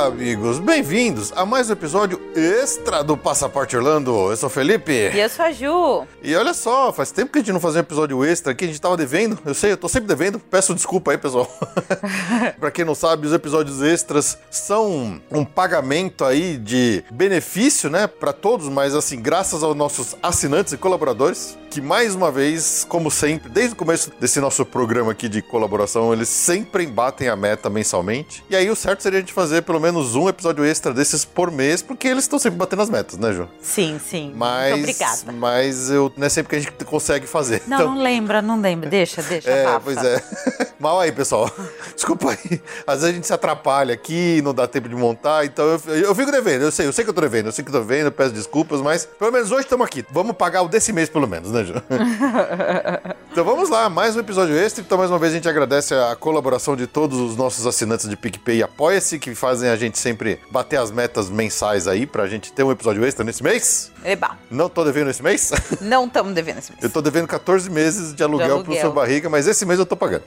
Olá, amigos, bem-vindos a mais um episódio extra do Passaporte Orlando. Eu sou o Felipe. E eu sou a Ju. E olha só, faz tempo que a gente não fazia um episódio extra aqui, a gente tava devendo. Eu sei, eu tô sempre devendo. Peço desculpa aí, pessoal. pra quem não sabe, os episódios extras são um pagamento aí de benefício, né, pra todos, mas assim, graças aos nossos assinantes e colaboradores, que mais uma vez, como sempre, desde o começo desse nosso programa aqui de colaboração, eles sempre batem a meta mensalmente. E aí o certo seria a gente fazer pelo menos um episódio extra desses por mês, porque eles estão sempre batendo as metas, né, Ju? Sim, sim. Mas, Muito obrigada. Mas eu, não é sempre que a gente consegue fazer. Não, Então- não lembra, não lembra. Deixa, deixa. é, abafa. pois é. Mal aí, pessoal. Desculpa aí. Às vezes a gente se atrapalha aqui, não dá tempo de montar, então eu, eu fico devendo. Eu sei, eu sei que eu tô devendo, eu sei que eu tô devendo, eu peço desculpas, mas pelo menos hoje estamos aqui. Vamos pagar o desse mês, pelo menos, né, Ju? então vamos lá, mais um episódio extra. Então, mais uma vez, a gente agradece a colaboração de todos os nossos assinantes de PicPay e Apoia-se, que fazem a gente sempre bater as metas mensais aí, pra gente ter um episódio extra nesse mês. Eba, Não tô devendo esse mês? não estamos devendo esse mês. Eu tô devendo 14 meses de aluguel, pro aluguel. seu barriga, mas esse mês eu tô pagando.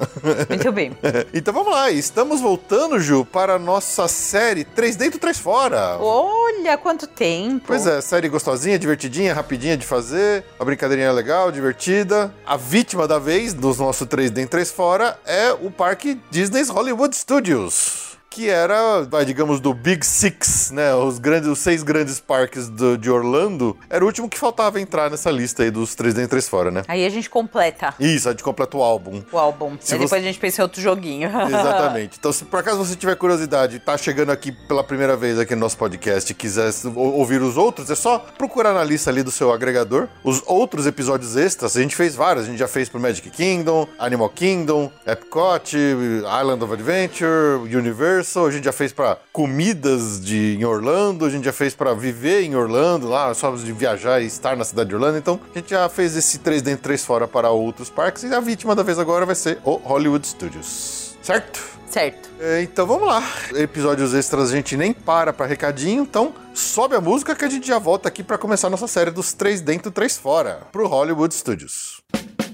Muito bem. então vamos lá, estamos voltando, Ju, para a nossa série 3 dentro, 3 fora. Olha quanto tempo. Pois é, série gostosinha, divertidinha, rapidinha de fazer, a brincadeirinha legal, divertida. A vítima da vez dos nossos 3 dentro, 3 fora é o parque Disney's Hollywood Studios. Que era, digamos, do Big Six, né? Os, grandes, os seis grandes parques do- de Orlando. Era o último que faltava entrar nessa lista aí dos 3 dentro, 3 fora, né? Aí a gente completa Isso, a gente completa o álbum. o álbum. Se Aí você- depois a gente pensa em outro joguinho. Exatamente. Então, se por acaso você tiver curiosidade e tá chegando aqui pela primeira vez aqui no nosso podcast e quiser ouvir os outros, é só procurar na lista ali do seu agregador os outros episódios extras. A gente fez vários. A gente já fez pro Magic Kingdom, Animal Kingdom, Epcot, Island of Adventure, A gente já fez pra comidas de, em Orlando. A gente já fez pra viver em Orlando, lá, só de viajar e estar na cidade de Orlando. Então, a gente já fez esse 3 dentro, 3 fora para outros parques. E a vítima da vez agora vai ser o Hollywood Studios. Certo? certo. É, Então vamos lá. Episódios extras a gente nem para pra recadinho, então sobe a música que a gente já volta aqui pra começar a nossa série dos três dentro, três fora, pro Hollywood Studios. Ju,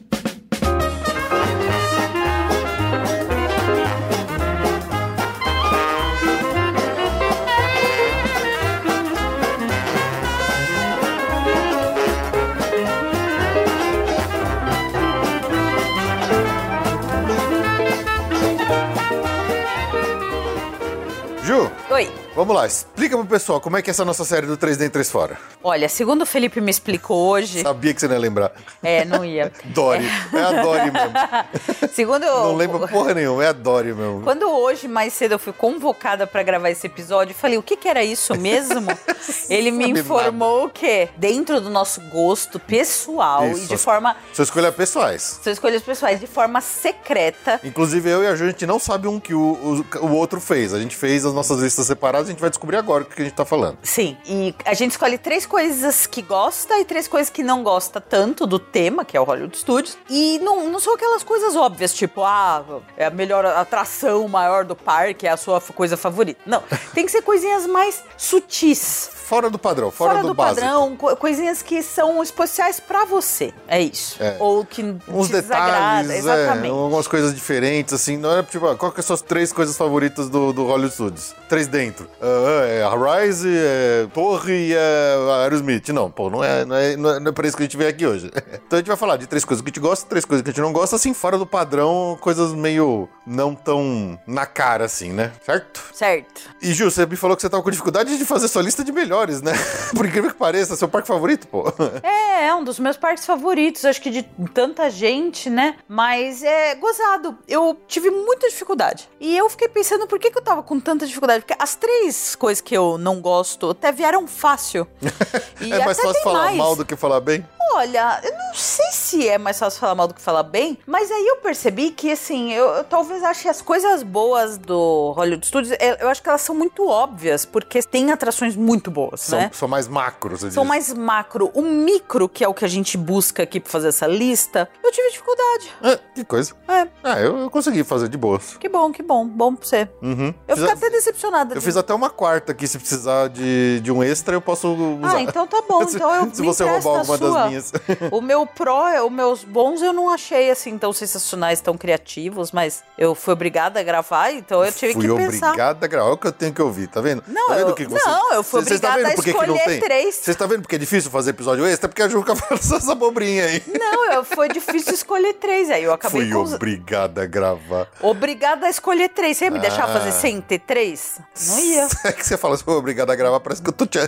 vamos lá, explica pro pessoal como é que é essa nossa série do 3 dentro, 3 fora. Olha, segundo o Felipe me explicou hoje. Sabia que você não ia lembrar. É, não ia. Dory. É a Dory mesmo. Segundo. Não lembro porra nenhuma, é a Dory mesmo. Quando hoje, mais cedo, eu fui convocada pra gravar esse episódio, eu falei, o que que era isso mesmo? Ele me informou que, dentro do nosso gosto pessoal Isso, e de suas- forma. Sua escolha é pessoais. Suas escolhas pessoais, de forma secreta. Inclusive, eu e a Ju, a gente não sabe um que o, o, o outro fez. A gente fez as nossas listas separadas, a gente vai descobrir agora o que a gente tá falando. Sim. E a gente escolhe três coisas que gosta e três coisas que não gosta tanto do tema, que é o Hollywood Studios. E não, não são aquelas coisas óbvias, tipo, ah, é a melhor atração maior do parque, é a sua coisa favorita. Não. Tem que ser coisinhas mais sutis. Fora do padrão, fora, do, básico. padrão, co- coisinhas que são especiais pra você. É isso. É. Ou que Uns te desagrada. detalhes, Exatamente. é, algumas coisas diferentes, assim. Não é tipo, ah, qual que são as três coisas favoritas do, do Hollywood Studios? Três dentro. Ah, é a Rise, é Torre e é Aerosmith. Não, pô, não é, não, é, não, é, não é pra isso que a gente veio aqui hoje. então a gente vai falar de três coisas que a gente gosta, três coisas que a gente não gosta, assim, fora do padrão, coisas meio não tão na cara assim, né? Certo? Certo. E Ju, você me falou que você tava com dificuldade de fazer sua lista de melhores, né? Por incrível que pareça, seu parque favorito, pô. É, é um dos meus parques favoritos, acho que de tanta gente, né? Mas é gozado. Eu tive muita dificuldade. E eu fiquei pensando por que, que eu tava com tanta dificuldade. Porque as três coisas que eu não gosto até vieram fácil. É mais fácil falar mais. mal do que falar bem? Olha, eu não sei se é mais fácil falar mal do que falar bem, mas aí eu percebi que, assim, eu, eu talvez ache as coisas boas do Hollywood Studios, eu, eu acho que elas são muito óbvias, porque tem atrações muito boas, São, né? são mais macros, São diz. mais macro. O micro, que é o que a gente busca aqui pra fazer essa lista, eu tive dificuldade. Ah, que coisa. É, Ah, eu, eu consegui fazer de boas. que bom, que bom. Bom pra você. Uhum. Eu Fiz fico a- até decepcionada. Eu de- fiz até uma quarta aqui, se precisar de, de um extra, eu posso usar. Ah, então tá bom. Se- Então eu se me você roubar alguma das minhas. O meu pró, os meus bons eu não achei assim tão sensacionais, tão criativos, mas eu fui obrigada a gravar, então eu tive Fui que pensar. obrigado a gravar. É o que eu tenho que ouvir, tá vendo? Não, tá vendo eu- que você... não, eu fui Cê- tá obrigada vendo a escolher três. Vocês estão vendo porque é difícil fazer episódio extra? Porque a Ju fica falando essa abobrinha aí. Não, eu, foi difícil escolher três, aí eu acabei Fui com obrigado a gravar. obrigada a escolher três. Você ia me deixar Ah. fazer sem ter três? Não ia. É que você fala, fui obrigado a gravar, parece que eu tô te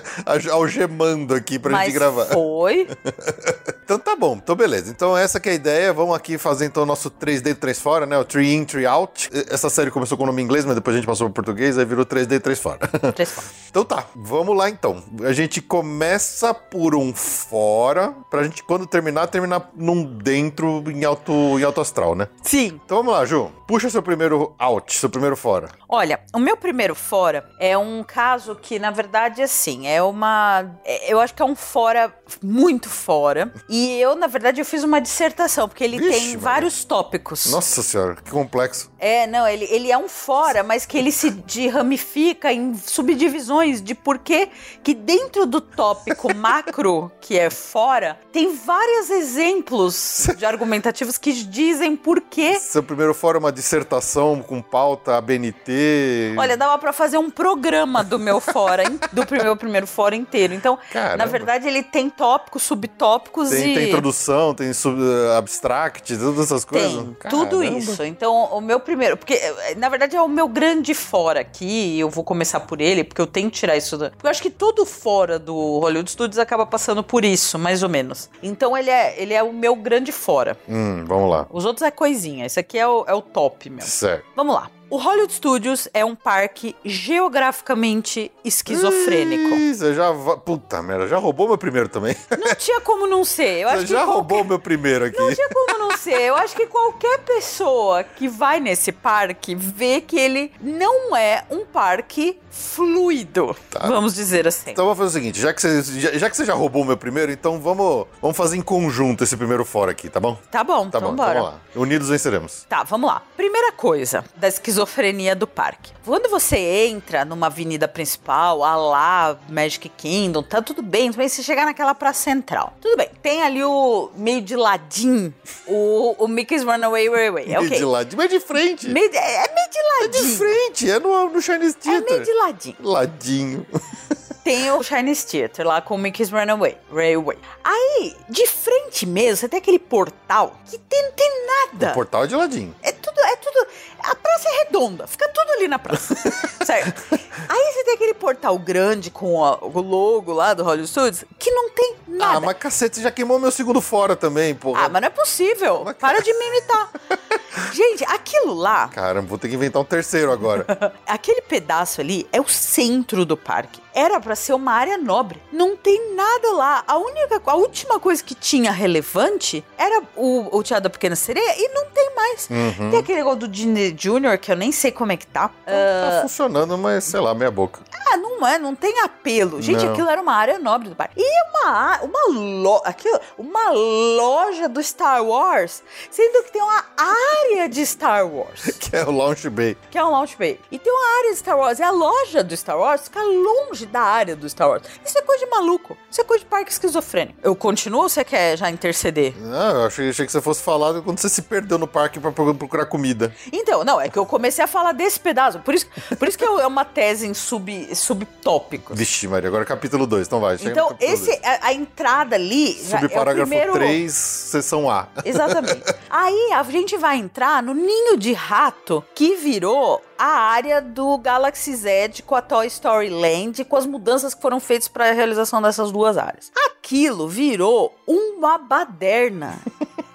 algemando aqui pra Mas gente gravar. foi. Então tá bom, então beleza. Então essa que é a ideia. Vamos aqui fazer então o nosso 3D 3 fora, né? O 3 in, 3 out. Essa série começou com o nome inglês, mas depois a gente passou pro português, aí virou 3D 3 fora. Três fora. então tá, vamos lá então. A gente começa por um fora, pra gente quando terminar, terminar num dentro em alto, em alto astral, né? Sim. Então vamos lá, Ju. Puxa seu primeiro out, seu primeiro fora. Olha, o meu primeiro fora é um caso que, na verdade, assim, é uma. é- Eu acho que é um fora muito fora. E eu, na verdade, eu fiz uma dissertação, porque ele Vixe, tem Maria. vários tópicos. Nossa senhora, que complexo. É, não, ele, ele é um fora, mas que ele se ramifica em subdivisões de porquê que dentro do tópico macro, que é fora, tem vários exemplos de argumentativos que dizem porquê. Seu primeiro fora é uma dissertação com pauta ABNT. Olha, dava pra fazer um programa do meu fora, do meu primeiro fora inteiro. Então, Caramba. na verdade, ele tem tópicos, subtópicos Tem, e. tem introdução, tem sub, uh, abstract, todas essas coisas. Tem, tudo isso. Então, o meu primeiro, porque eh, na verdade é o meu grande fora aqui, eu vou começar por ele, porque eu tenho que tirar isso da. Porque eu acho que todo fora do Hollywood Studios acaba passando por isso, mais ou menos. Então ele é, ele é o meu grande fora. Hum, vamos lá. Os outros é coisinha, esse aqui é o, é o top mesmo. Certo. Vamos lá. O Hollywood Studios é um parque geograficamente esquizofrênico. Você já. va- Puta merda, já roubou meu primeiro também. Não tinha como não ser. Eu acho Você que já qualquer- roubou meu primeiro aqui. Não tinha como não ser. Eu acho que qualquer pessoa que vai nesse parque vê que ele não é um parque fluido. Tá. Vamos dizer assim. Então vamos fazer o seguinte, já que, você, já, já que você já roubou o meu primeiro, então vamos, vamos fazer em conjunto esse primeiro fora aqui, tá bom? Tá bom, Tá então bom, então bora. vamos lá. Unidos venceremos. Tá, vamos lá. Primeira coisa da esquizofrenia do parque. Quando você entra numa avenida principal, a lá Magic Kingdom, tá tudo bem, bem se chegar naquela praça central. Tudo bem. Tem ali o meio de ladinho, o, o Mickey's Runaway Railway. É Meio ok. de ladinho, mas de frente. Meio de- é meio de É ladinho. de frente, é no, no Chinese É Theater. meio de ladinho. Ladinho. Tem o Chinese Theater lá com o Mickey's Runaway Railway. Aí, de frente mesmo, você tem aquele portal que tem, não tem nada. O portal é de ladinho. É tudo, é tudo. A praça é redonda, fica tudo ali na praça. certo? Aí você tem aquele portal grande com a- o logo lá do Hollywood Studios que não tem nada. Ah, mas cacete, você já queimou meu segundo fora também, porra. Ah, mas não é possível. Mas- Para de me imitar. Gente, aquilo lá, Caramba, vou ter que inventar um terceiro agora. aquele pedaço ali é o centro do parque. Era pra ser uma área nobre. Não tem nada lá. A única, a última coisa que tinha relevante era o, o Teatro da Pequena Sereia e não tem mais. Uhum. Tem aquele negócio do Junior que eu nem sei como é que tá. Tá funcionando, mas sei lá, meia boca. Ah, não é, não tem apelo. Gente, Não. aquilo era uma área nobre do parque. E uma, uma, lo, aquilo, uma loja do Star Wars, sendo que tem uma área de Star Wars, Que é o Launch Bay. que é um Launch Bay. E tem uma área de Star Wars, e a loja do Star Wars fica longe da área do Star Wars. Isso é coisa de maluco. Isso é coisa de parque esquizofrênico. Eu continuo ou você quer já interceder? Não, eu achei, achei que você fosse falar quando você se perdeu no parque pra pro- procurar comida. Então, não, é que eu comecei a falar desse pedaço. Por isso, por isso que é uma tese em sub, subtópicos. Vixe, Maria, agora capítulo 2, então vai. Então, esse, a, a entrada ali. é Subparágrafo primeiro... 3, sessão A. Exatamente. Aí a gente vai entrar no ninho de rato que virou a área do Galaxy Z com a Toy Story Land, com as mudanças que foram feitas para a realização dessas duas áreas. Aquilo virou uma baderna.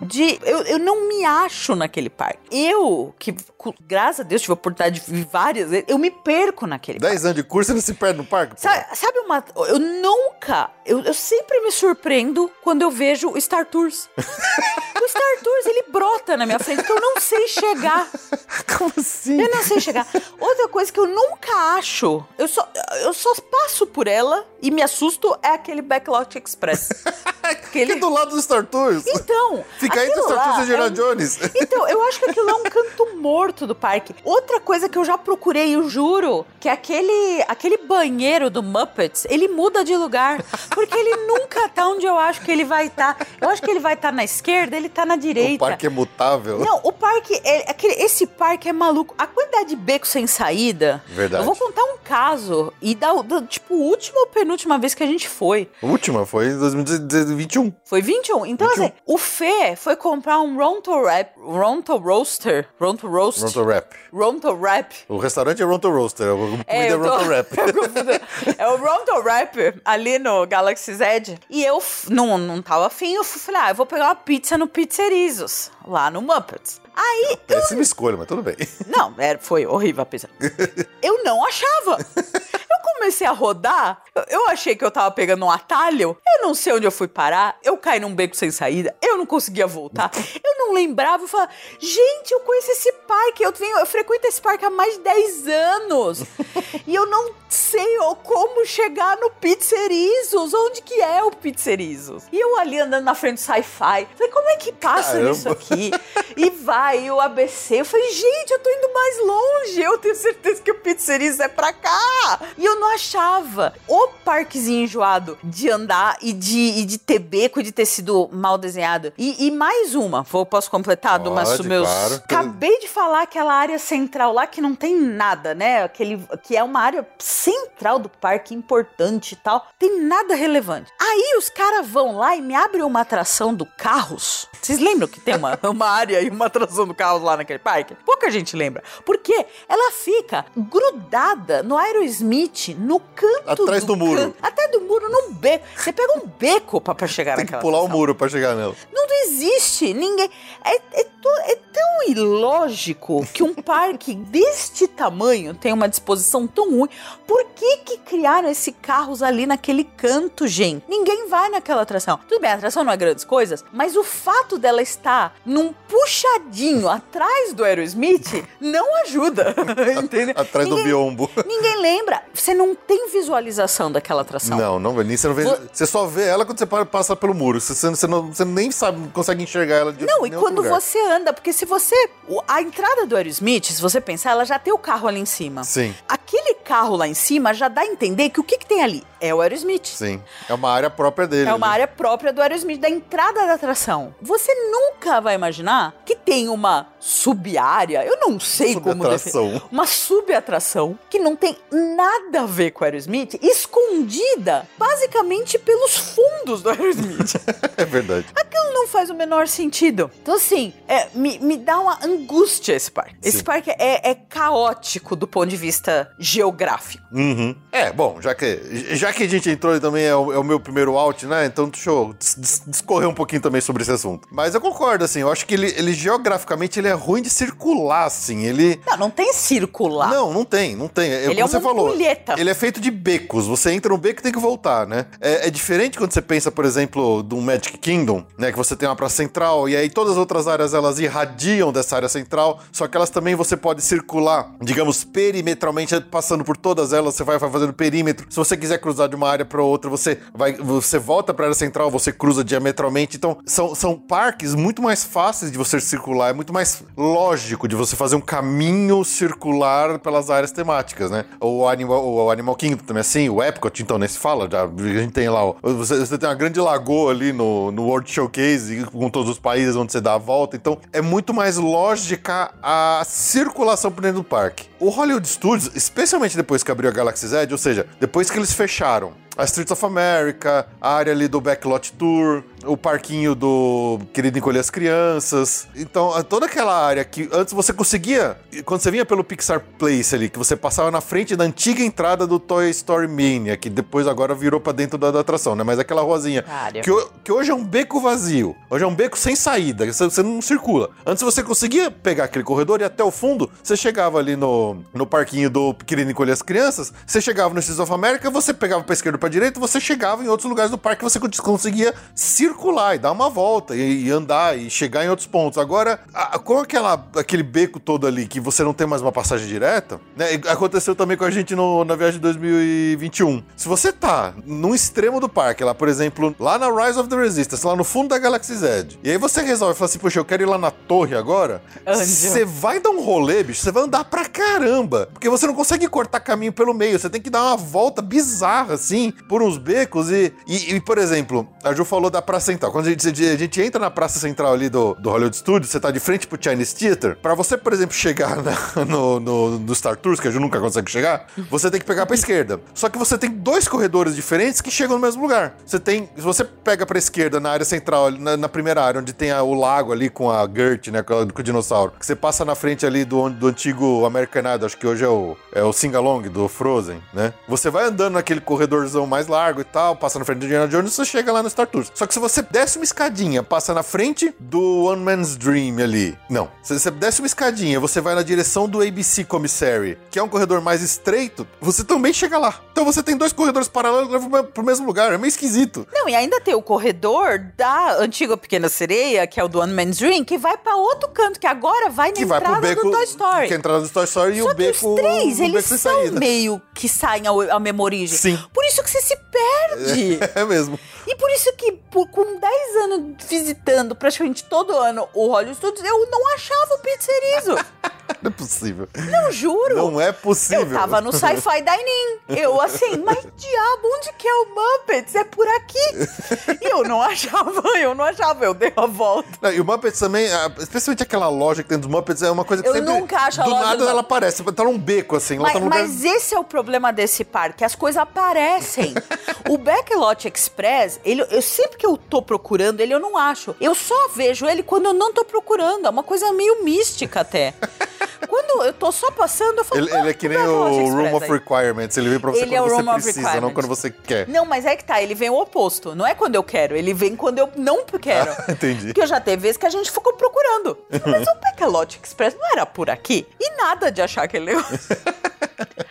De, eu, eu não me acho naquele parque. Eu, que graças a Deus tive a oportunidade de vir várias vezes, eu me perco naquele parque. 10 anos de curso, você não se perde no parque? Sabe, sabe uma. Eu nunca. Eu, eu sempre me surpreendo quando eu vejo o Star Tours. o Star Tours, ele brota na minha frente, que eu não sei chegar. Como assim? Eu não sei chegar. Outra coisa que eu nunca acho, eu só, eu só passo por ela e me assusto é aquele Backlot Express. aquele... Aqui do lado do Star Tours. Então. Fica entre o Star Tours e o Indiana é um- Jones. Então, eu acho que aquilo é um canto morto do parque. Outra coisa que eu já procurei, eu juro, que aquele, aquele banheiro do Muppets, ele muda de lugar. Porque ele nunca tá onde eu acho que ele vai estar. Eu acho que ele vai estar na esquerda, ele tá na O direita. parque é mutável. Não, o parque, é, aquele, esse parque é maluco. A quantidade de beco sem saída. Verdade. Eu vou contar um caso. E da, da tipo, última ou penúltima vez que a gente foi. Última foi em 2021. Foi 21. Então, 21. assim, o Fê foi comprar um Ronto Rap, Ronto Roaster, Ronto Roast, Ronto Rap. Ronto Rap. O restaurante é Ronto Roaster, a comida é, eu tô- Ronto Rap. eu confundo. é o Ronto Rap ali no Galaxy Z. E eu não, não tava afim, eu fui- falei, ah, eu vou pegar uma pizza no Pizzerizos, lá no Muppets. Aí, Péssima escolha, mas tudo bem. não, era, foi horrível a pizza. Eu não achava. Eu comecei a rodar, eu- eu achei que eu tava pegando um atalho, eu não sei onde eu fui parar, eu caí num beco sem saída, eu não conseguia voltar, eu não lembrava, eu gente, eu conheço esse parque, eu, venho, eu frequento esse parque há mais de 10 anos, e eu não sei ó, como chegar no Pizzerizos, onde que é o Pizzerizos? E eu ali andando na frente do Sci-Fi, falei, como é que passa Caramba. isso aqui? E vai, e o ABC, eu falei, gente, eu tô indo mais longe, eu tenho certeza que o Pizzerizos é pra cá. E eu não achava. O parquezinho enjoado de andar e de, e de ter beco e de ter sido mal desenhado. E, e mais uma, vou, posso completar Pode, meus... claro. Acabei de falar aquela área central lá que não tem nada, né? Aquele, que é uma área central do parque, importante e tal. Tem nada relevante. Aí os caras vão lá e me abrem uma atração do Carros. Vocês lembram que tem uma, uma área e uma atração do Carros lá naquele parque? Pouca gente lembra. Porque ela fica grudada no Aerosmith, no canto Atrás do muro. canto, até do muro, num beco. Você pega um beco pra, pra chegar Tem que naquela pular o muro pra chegar nela. Não existe ninguém. É, é, to- é tão ilógico que um parque deste tamanho tem uma disposição tão ruim. Por que que criaram esse carros ali naquele canto, gente? Ninguém vai naquela atração. Tudo bem, a atração não é grandes coisas, mas o fato dela estar num puxadinho atrás do Aerosmith não ajuda. Entendeu? Atrás do Ninguém- biombo. Ninguém lembra. Você não tem visualização daquela atração. Não, não, nem você não vê. Vo- Você só vê ela quando você passa pelo muro. Você, você, não, você nem sabe, consegue enxergar ela de Não, e quando lugar. você anda, porque se você. A entrada do Aerosmith, se você pensar, ela já tem o carro ali em cima. Sim, Aquele carro lá em cima já dá a entender que o que, que tem ali? É o Aerosmith. sim. É uma área própria dele. É uma né? área própria do Aerosmith, da entrada da atração. Você nunca vai imaginar que tem uma sub-área, eu não sei como definir, uma sub-atração que não tem nada a ver com o Aerosmith, escondida basicamente pelos fundos do Aerosmith. É verdade. Aquilo não faz o menor sentido. Então, assim, é, me, me dá uma angústia esse parque. Esse Sim. parque é, é caótico do ponto de vista geográfico. Uhum. É, bom, já que, já que a gente entrou e também é o, é o meu primeiro out, né? Então deixa eu dis- dis- discorrer um pouquinho também sobre esse assunto. Mas eu concordo, assim, eu acho que ele, ele geograficamente ele é ruim de circular, assim. Ele. Não, não tem circular. Não, não tem, não tem. É, Ele como é você uma falou. ampulheta. Ele é feito de becos. Você entra no beco e tem que voltar, né? É, é diferente quando você pensa, por exemplo, do Magic Kingdom, né? Que você tem uma praça central e aí todas as outras áreas elas irradiam dessa área central, só que elas também você pode circular, digamos, perimetralmente, passando por todas elas, você vai fazendo perímetro. Se você quiser cruzar de uma área para outra, você vai, você volta para a área central, você cruza diametralmente. Então, são, são parques muito mais fáceis de você circular, é muito mais lógico de você fazer um caminho circular pelas áreas temáticas, né? O Animal, o Animal Kingdom também é assim, o Epcot, então, nem se fala, já, a gente tem lá, você, você tem uma grande lagoa ali no, no World Showcase, com todos os países onde você dá a volta, então é muito mais lógica a circulação por dentro do parque. O Hollywood Studios, especialmente depois que abriu a Galaxy's Edge, ou seja, depois que eles fecharam. A Streets of America, a área ali do Backlot Tour, o parquinho do Querido Encolher as Crianças. Então, toda aquela área que antes você conseguia, quando você vinha pelo Pixar Place ali, que você passava na frente da antiga entrada do Toy Story Mania, que depois agora virou para dentro da, da, atração, né? Mas aquela ruazinha, que, que, hoje é um beco vazio, hoje é um beco sem saída, você, você, não circula. Antes você conseguia pegar aquele corredor e até o fundo, você chegava ali no, no parquinho do Querido Encolher as Crianças, você chegava no Streets of America, você pegava pra esquerda pra direita, você chegava em outros lugares do parque, você conseguia circular circular e dar uma volta e, e andar e chegar em outros pontos. Agora, a, com aquela, aquele beco todo ali que você não tem mais uma passagem direta, né? Aconteceu também com a gente no, na viagem de 2021. Se você tá num extremo do parque, lá, por exemplo, lá na Rise of the Resistance, lá no fundo da Galaxy's Edge, e aí você resolve falar assim, poxa, eu quero ir lá na torre agora, você vai dar um rolê, bicho, você vai andar pra caramba, porque você não consegue cortar caminho pelo meio, você tem que dar uma volta bizarra, assim, por uns becos e, e, e por exemplo, a Ju falou da Praça Central. Quando a gente, a gente entra na Praça Central ali do, do Hollywood Studios, você tá de frente pro Chinese Theater, pra você, por exemplo, chegar na, no, no, no, Star Tours, que a gente nunca consegue chegar, você tem que pegar pra esquerda. Só que você tem dois corredores diferentes que chegam no mesmo lugar. Você tem, se você pega pra esquerda na área central, na, na primeira área, onde tem a, o lago ali com a Gert, né, com, com, o dinossauro, que você passa na frente ali do, do antigo American Idol, acho que hoje é o, é o Singalong do Frozen, né? Você vai andando naquele corredorzão mais largo e tal, passa na frente do Indiana Jones e você chega lá no Star Tours. Só que se você desce uma escadinha, passa na frente do One Man's Dream ali. Não. Se você desce uma escadinha, você vai na direção do ABC Commissary, que é um corredor mais estreito, você também chega lá. Então você tem dois corredores paralelos que levam pro mesmo lugar. É meio esquisito. Não, e ainda tem o corredor da antiga Pequena Sereia, que é o do One Man's Dream, que vai para outro canto, que agora vai na que entrada vai pro beco, do Toy Story. Que é a entrada do Toy Story Só e o beco. Os três, eles são meio que saem ao, ao mesma origem. Sim. Por isso que você se perde. É, é mesmo. E por isso que, por, com 10 anos visitando praticamente todo ano o Hollywood Studios, eu não achava o pizzerizo. Não é possível. Não, juro. Não é possível. Eu tava no Sci-Fi Dining. Eu assim, mas diabo, onde que é o Muppets? É por aqui. E eu não achava, eu não achava, eu dei uma volta. Não, e o Muppets também, especialmente aquela loja que tem dos Muppets, é uma coisa que eu sempre... Eu nunca acho a do loja... Do nada ela aparece, tá num beco assim. Mas, tá lugar... mas esse é o problema desse parque, as coisas aparecem. o Backlot Express, ele, eu sempre que eu tô procurando ele, eu não acho. Eu só vejo ele quando eu não tô procurando. É uma coisa meio mística até. Quando eu tô só passando, eu falo. Ele, ele é que nem o Room of Requirements. Ele vem pra você ele quando é você precisa, não quando você quer. Não, mas é que tá, ele vem o oposto. Não é quando eu quero, ele vem quando eu não quero. Ah, entendi. Porque eu já teve vezes que a gente ficou procurando. Mas o Bacalot Express não era por aqui? E nada de achar aquele negócio.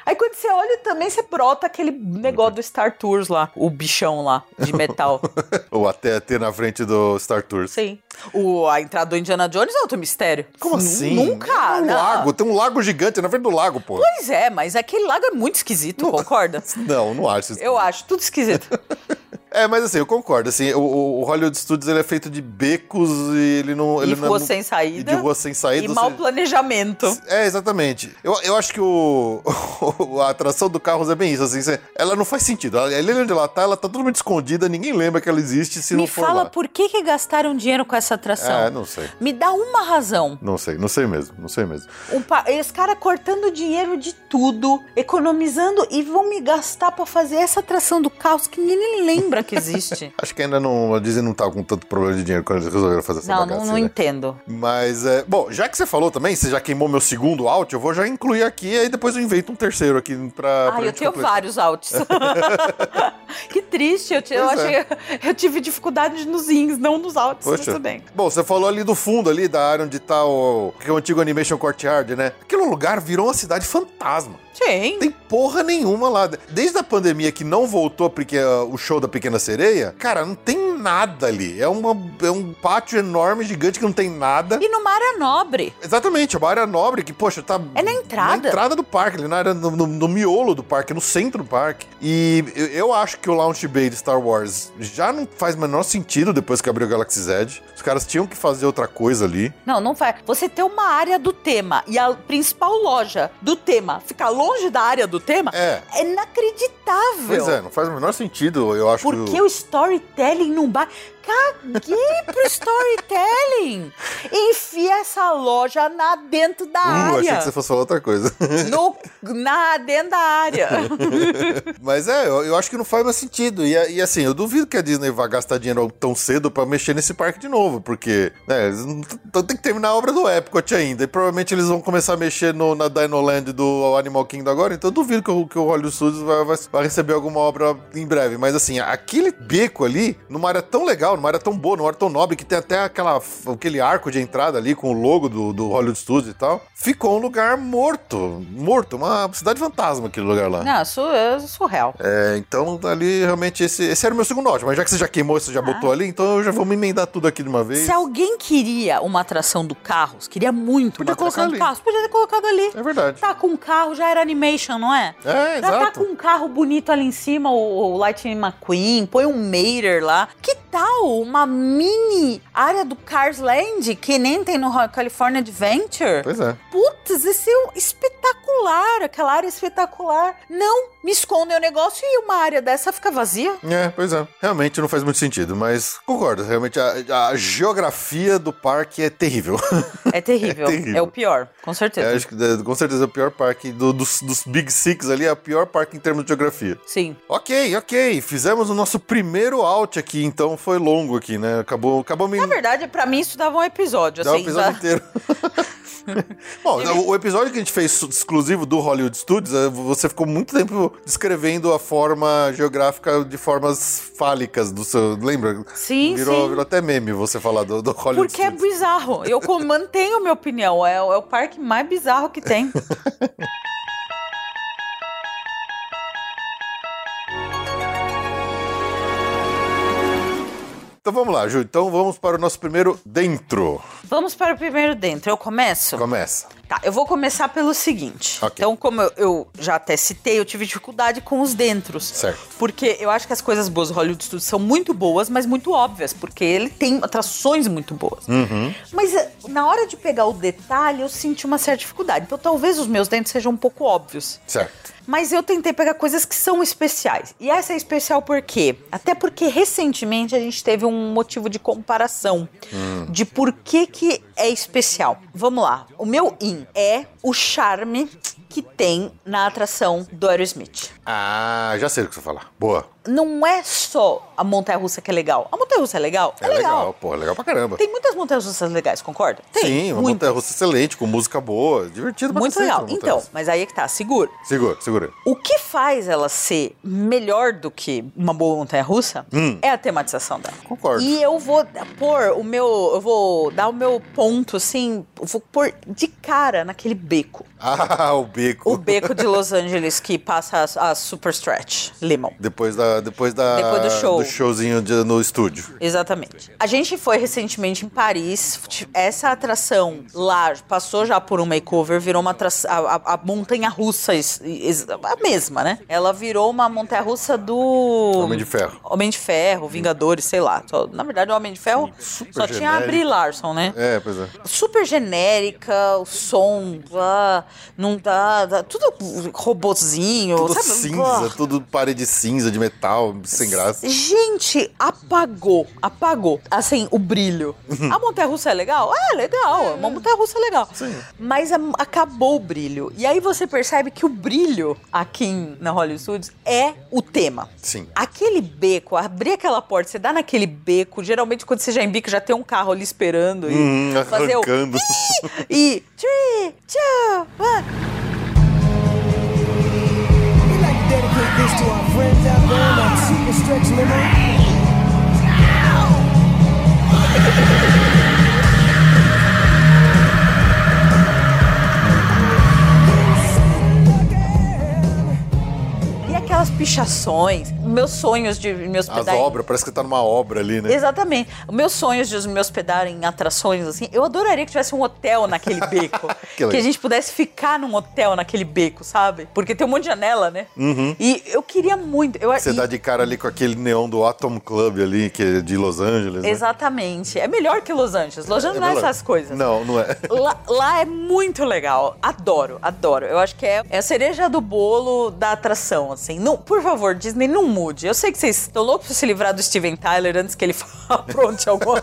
Aí quando você olha também, você brota aquele negócio do Star Tours lá, o bichão lá, de metal. Ou até ter na frente do Star Tours. Sim. O, a entrada do Indiana Jones é outro mistério. Como assim? Nunca. É um lago, tem um lago gigante na frente do lago, pô. Pois é, mas aquele lago é muito esquisito, não, concorda? Não, não acho. Eu acho, tudo esquisito. É, mas assim, eu concordo. Assim, o, o, Hollywood Studios ele é feito de becos e ele não. Ele e não rua é, sem saída. E de rua sem saída. E mau planejamento. É, exatamente. Eu, eu acho que o, a atração do Carros é bem isso. Assim, ela não faz sentido. Ela, ali onde ela tá, ela tá totalmente escondida, ninguém lembra que ela existe se Me não for. Me fala lá. por que, que gastaram dinheiro com essa atração. É, não sei. Me dá uma razão. Não sei, não sei mesmo, não sei mesmo. Um pa... Esse cara cortando dinheiro de tudo, economizando e vão me gastar para fazer essa atração do caos que ninguém lembra que existe. Acho que ainda não. A Disney não tá com tanto problema de dinheiro quando eles resolveram fazer essa Não, bagaça, não, não né? entendo. Mas, é, bom, já que você falou também, você já queimou meu segundo out, eu vou já incluir aqui e aí depois eu invento um terceiro aqui pra. Ah, pra eu tenho completar. vários outs. que triste, eu, eu, Pois achei, eu tive dificuldade nos ins, não nos outs, Poxa. tudo bem. Bom, você falou ali do fundo ali, da área onde tá o, que é o antigo Animation Courtyard, né? Aquele lugar virou uma cidade fantasma. Sim. Tem porra nenhuma lá. Desde a pandemia que não voltou porque uh, o show da Pequena Sereia, cara, não tem nada ali. É, uma, é um pátio enorme, gigante, que não tem nada. E numa área nobre. Exatamente, é uma área nobre que, poxa, tá. É na entrada. Na entrada do parque, ali na área, no, no- no miolo do parque, no centro do parque. E eu, eu acho que o Launch Bay de Star Wars já não faz o menor sentido depois que abriu o Galaxy's Edge. Os caras tinham que fazer outra coisa ali. Não, não faz. Você ter uma área do tema e a principal loja do tema ficar longe da área do tema É. é inacreditável. Pois é, não faz o menor sentido, eu acho Porque que. o storytelling não vai. Caguei pro storytelling! Enfia essa loja na dentro da Uh, achei área. que você fosse falar outra coisa. No, na, dentro da área. Mas é, eu, eu acho que não faz mais sentido. E, e assim, eu duvido que a Disney vá gastar dinheiro tão cedo pra mexer nesse parque de novo, porque, né, t- tem que terminar a obra do Epcot ainda. E provavelmente eles vão começar a mexer no, na Dinoland do Animal Kingdom agora, então eu duvido que o, que o Hollywood Studios vai, vai- vai receber alguma obra em breve. Mas assim, aquele beco ali, numa área tão legal, numa área tão boa, numa área tão nobre, que tem até aquela, aquele arco de entrada ali com o logo do, do Hollywood Studios e tal, ficou um lugar morto. Morto, uma cidade fantasma aquele lugar lá. Não, isso é surreal. É, então ali realmente esse, esse era o meu segundo ótimo. Mas já que você já queimou, você já botou ali, então eu já vou me emendar tudo aqui de uma vez. Se alguém queria uma atração do Carros, queria muito Podia uma atração colocar do ali. Carros, podia ter colocado ali. É verdade. Tá com um carro, já era animation, não é? É, Já tá exato. com um carro bonito ali em cima, o, o Lightning McQueen, põe um Mater lá. Que tal uma mini área do Cars Land, que nem tem no California Adventure? Pois é. Putz, esse é espetacular, aquela área espetacular. Não, me escondem o negócio e uma área dessa fica vazia. É, pois é. Realmente não faz muito sentido, mas concordo. Realmente a, a geografia do parque é terrível. É terrível, É é, terrível. o pior, com certeza. É, acho que é, com certeza é o pior parque do- dos, dos Big Six ali, é o pior parque em termos de geografia. Sim. Ok, ok. Fizemos o nosso primeiro out aqui, então foi longo aqui, né? Acabou, acabou me. Na verdade, pra mim isso dava um episódio, o assim. episódio dá- inteiro. Bom, o- episódio que a gente fez exclusivo do Hollywood Studios, é, você ficou muito tempo descrevendo a forma geográfica de formas fálicas do seu. Lembra? Sim, virou, sim. Virou até meme você falar do, do Hollywood Porque é Studios. bizarro. Eu mantenho minha opinião. É, é o parque mais bizarro que tem. Então vamos lá, Ju. Então vamos para o nosso primeiro dentro. Vamos para o primeiro dentro. Eu começo? Começa. Tá, eu vou começar pelo seguinte. Ok. Então, como eu, eu já até citei, eu tive dificuldade com os dentros. Certo. Porque eu acho que as coisas boas do Hollywood Studios são muito boas, mas muito óbvias, porque ele tem atrações muito boas. Uhum. Mas eh, na hora de pegar o detalhe, eu senti uma certa dificuldade. Então, talvez os meus dentes sejam um pouco óbvios. Certo. Mas eu tentei pegar coisas que são especiais. E essa é especial por quê? Até porque recentemente a gente teve um motivo de comparação de por que, que é especial. Vamos lá. O meu in é o charme que tem na atração do Aerosmith. Ah, já sei o que você falar. Boa. Não é só a montanha-russa que é legal. A montanha-russa é legal? É, legal. pô, é legal pra caramba. Tem muitas montanhas-russas legais, concorda? Tem. Sim, uma montanha russa excelente, com música boa, divertido pra Muito legal. montanha Então, russa. mas aí é que tá, segura. Segura, segura. O que faz ela ser melhor do que uma boa montanha russa é a tematização dela. Hum. Concordo. E eu vou pôr o meu. Eu vou dar o meu ponto, assim. Vou pôr de cara naquele beco. Ah, o beco. O beco de Los Angeles que passa a, a Super Stretch Lemon. Depois da, depois da Depois do show. showzinho de- no estúdio. Exatamente. A gente foi recentemente em Paris. Essa atração lá passou já por um makeover, virou uma atração. A, a- a montanha russa, a mesma, né? Ela virou uma montanha russa do. Homem de Ferro. Homem de Ferro, Vingadores, sei lá. Só- na verdade, o Homem de Ferro Super só tinha a. Brie Larson, né? É, pois é. Super genérica, o som, não dá, dá- tudo robozinho, Tudo sabe? cinza, Ah. tudo parede cinza de metal, sem graça. Gente, apagou, apagou. Assim, o brilho. A montanha-russa é legal? É, legal. É uma montanha-russa legal. Sim. Mas a- acabou o brilho. E aí você percebe que o brilho aqui em- na Hollywood Studios é o tema. Sim. Aquele beco, abrir aquela porta, você dá naquele beco. Geralmente, quando você já embica, já tem um carro ali esperando. E Hum, fazer o. E. Three, two, E aquelas pichações, meus sonhos de me As hospedar. em- obras, parece que tá numa obra ali, né? Exatamente. Meus sonhos de me hospedar em atrações, assim, eu adoraria que tivesse um hotel naquele beco. Que que, a gente pudesse ficar num hotel naquele beco, sabe? Porque tem um monte de janela, né? E eu queria muito. Eu, Uhum. Você e- dá de cara ali com aquele neon do Atom Club ali, que é de Los Angeles, né? Exatamente. É melhor que Los Angeles. Los Angeles não é melhor. essas coisas. Não, não é. Lá, lá é muito legal. Adoro, adoro. Eu acho que é, é a cereja do bolo da atração, assim. Não, por favor, Disney, não mude. Eu sei que vocês estão loucos pra se livrar do Steven Tyler antes que ele apronte alguma,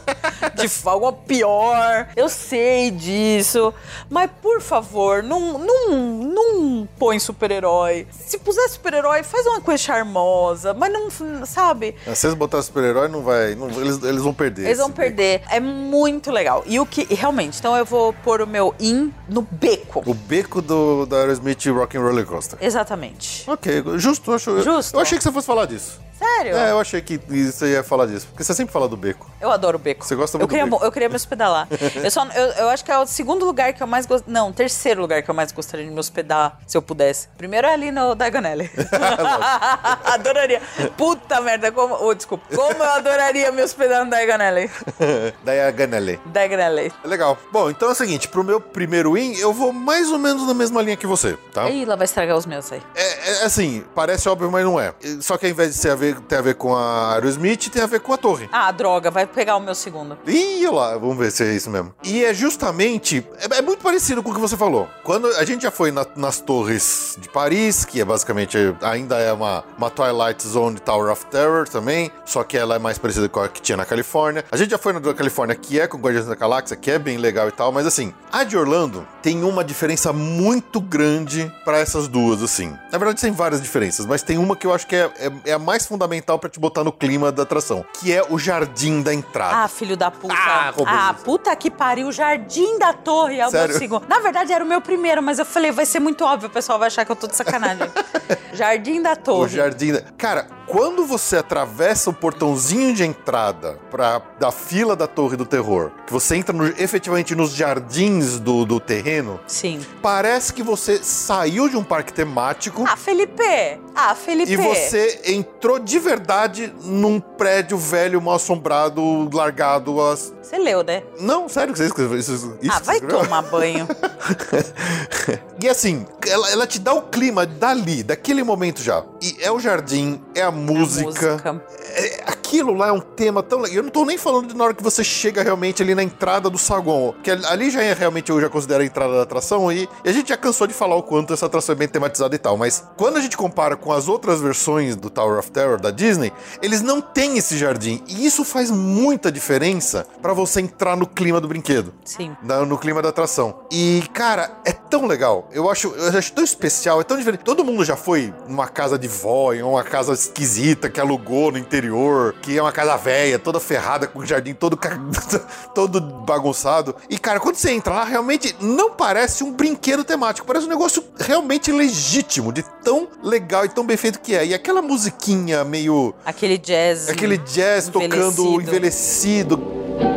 de, alguma pior. Eu sei disso. Mas, por favor, não, não, não põe super-herói. Se puser super-herói, faz uma coisa charmosa. Mas não, sabe? Se vocês botarem super-herói, não vai. não- eles, eles vão perder. Eles vão perder. É muito legal. E o que. realmente, então eu vou pôr o meu in no beco. beco. O beco do, da Aerosmith Rock and Roller Coaster. Exatamente. Ok, justo. Acho, Justo. eu achei que você fosse falar disso. Sério? É, eu achei que você ia falar disso. Porque você sempre fala do beco. Eu adoro o beco. Você gosta eu muito do queria, beco. mo- Eu queria me hospedar lá. eu, só, eu, eu acho que é o segundo lugar que eu mais gosto. Não, terceiro lugar que eu mais gostaria de me hospedar, se eu pudesse. Primeiro é ali no Diagon Alley. adoraria. Puta merda, como. Oh, desculpa. Como eu adoraria me hospedar no Diagon Alley. Diagon Alley. Legal. Bom, então é o seguinte, pro meu primeiro win, eu vou mais ou menos na mesma linha que você, tá? Ih, lá vai estragar os meus aí. É, é assim, parece óbvio, mas não é. Só que invés de ser a ver, ter a ver com a Aerosmith, tem a ver com a torre. Ah, droga, vai pegar o meu segundo. Ih, lá, vamos ver se é isso mesmo. E é justamente. É, é muito parecido com o que você falou. Quando a gente já foi na- nas torres de Paris, que é basicamente ainda é uma, uma Twilight Zone Tower of Terror também, só que ela é mais parecida com a que tinha na Califórnia. A gente já foi na da Califórnia, que é com Guardiões da Galáxia, que é bem legal e tal, mas assim, a de Orlando tem uma diferença muito grande pra essas duas, assim. Na verdade, tem várias diferenças, mas tem uma que eu acho que é, é- é a mais fundamental pra te botar no clima da atração, que é o jardim da entrada. Ah, filho da puta. Ah, roubou Ah, puta que pariu. O Jardim da Torre é o Sério? meu segundo. Na verdade, era o meu primeiro, mas eu falei, vai ser muito óbvio, o pessoal vai achar que eu tô de sacanagem. Jardim da O Torre. jardim. da- Cara, quando você atravessa o portãozinho de entrada pra, da fila da Torre do Terror, que você entra no- efetivamente nos jardins do, do terreno, Sim. parece que você saiu de um parque temático Ah, Felipe! Ah, Felipe! e você entrou de verdade num prédio velho, mal assombrado, largado. As... Você leu, né? Não, sério que você escreveu isso? isso ah, vai tomar banho. E assim, ela, ela te dá o clima dali, daquele momento já. E é o jardim, é a música. música. É- aquilo lá é um tema tão legal. Eu não tô nem falando de na hora que você chega realmente ali na entrada do saguão. Que ali- já é realmente, eu já considero a entrada da atração. E, e a gente já cansou de falar o quanto essa atração é bem tematizada e tal. Mas quando a gente compara com as outras versões do Tower of Terror da Disney, eles não têm esse jardim. E isso faz muita diferença pra você entrar no clima do brinquedo Sim. na- no clima da atração. E, cara, é tão legal. Eu acho, eu acho tão especial, é tão diferente. Todo mundo já foi numa casa de vó, em uma casa esquisita que alugou no interior, que é uma casa velha, toda ferrada, com o jardim todo, todo bagunçado. E, cara, quando você entra lá, realmente não parece um brinquedo temático, parece um negócio realmente legítimo, de tão legal e tão bem feito que é. E aquela musiquinha meio. Aquele jazz. Aquele jazz tocando envelhecido.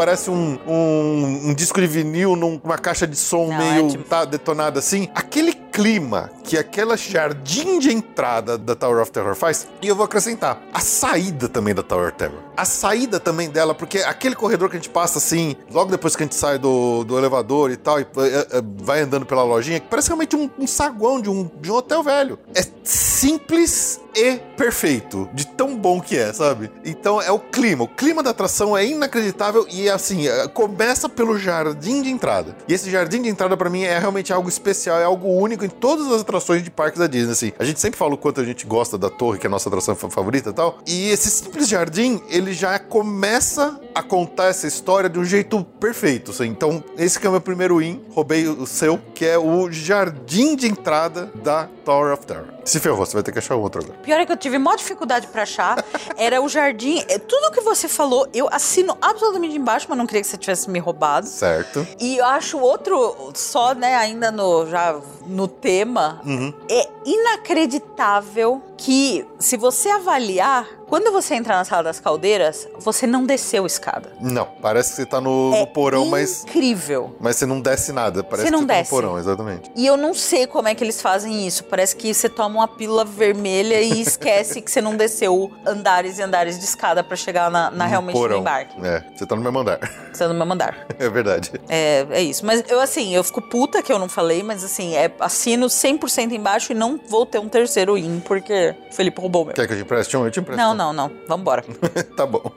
Parece um, um, um disco de vinil numa caixa de som Não, meio é tipo- tá, detonado assim. Aquele clima que aquela jardim de entrada da Tower of Terror faz, e eu vou acrescentar a saída também da Tower of Terror. A saída também dela, porque aquele corredor que a gente passa assim, logo depois que a gente sai do, do elevador e tal, e eh, eh, vai andando pela lojinha, que parece realmente um, um saguão de um, de um hotel velho. É simples e perfeito, de tão bom que é, sabe? Então é o clima. O clima da atração é inacreditável e assim, eh, começa pelo jardim de entrada. E esse jardim de entrada pra mim é realmente algo especial, é algo único em todas as atrações de parques da Disney, assim. A gente sempre fala o quanto a gente gosta da torre, que é a nossa atração fa- favorita e tal. E esse simples jardim, ele já começa a contar essa história de um jeito perfeito, assim. Então, esse que é o meu primeiro win, roubei o seu, que é o jardim de entrada da Tower of Terror. Se ferrou, você vai ter que achar outro agora. Pior é que eu tive maior dificuldade pra achar. Era o jardim. é, Tudo que você falou, eu assino absolutamente embaixo, mas não queria que você tivesse me roubado. Certo. E eu acho outro, só, né, ainda no, já no tema, Uhum. é inacreditável que, se você avaliar Quando você entra na sala das caldeiras, você não desceu escada. Não, parece que você tá no, é no porão, mas, incrível. mas você não desce nada. Parece Você não que você desce. tá no porão, exatamente. E eu não sei como é que eles fazem isso. Parece que você toma uma pílula vermelha e esquece que você não desceu andares e andares de escada pra chegar na, na No realmente no porão. embarque. É, você tá no mesmo andar. Você tá no mesmo andar. É verdade. É, é isso. Mas eu, assim, eu fico puta que eu não falei, mas assim, é, assino 100% embaixo e não vou ter um terceiro in, porque o Felipe roubou meu. Quer que eu te empreste um? Eu te empresto. Não, não, não. Vambora. tá bom.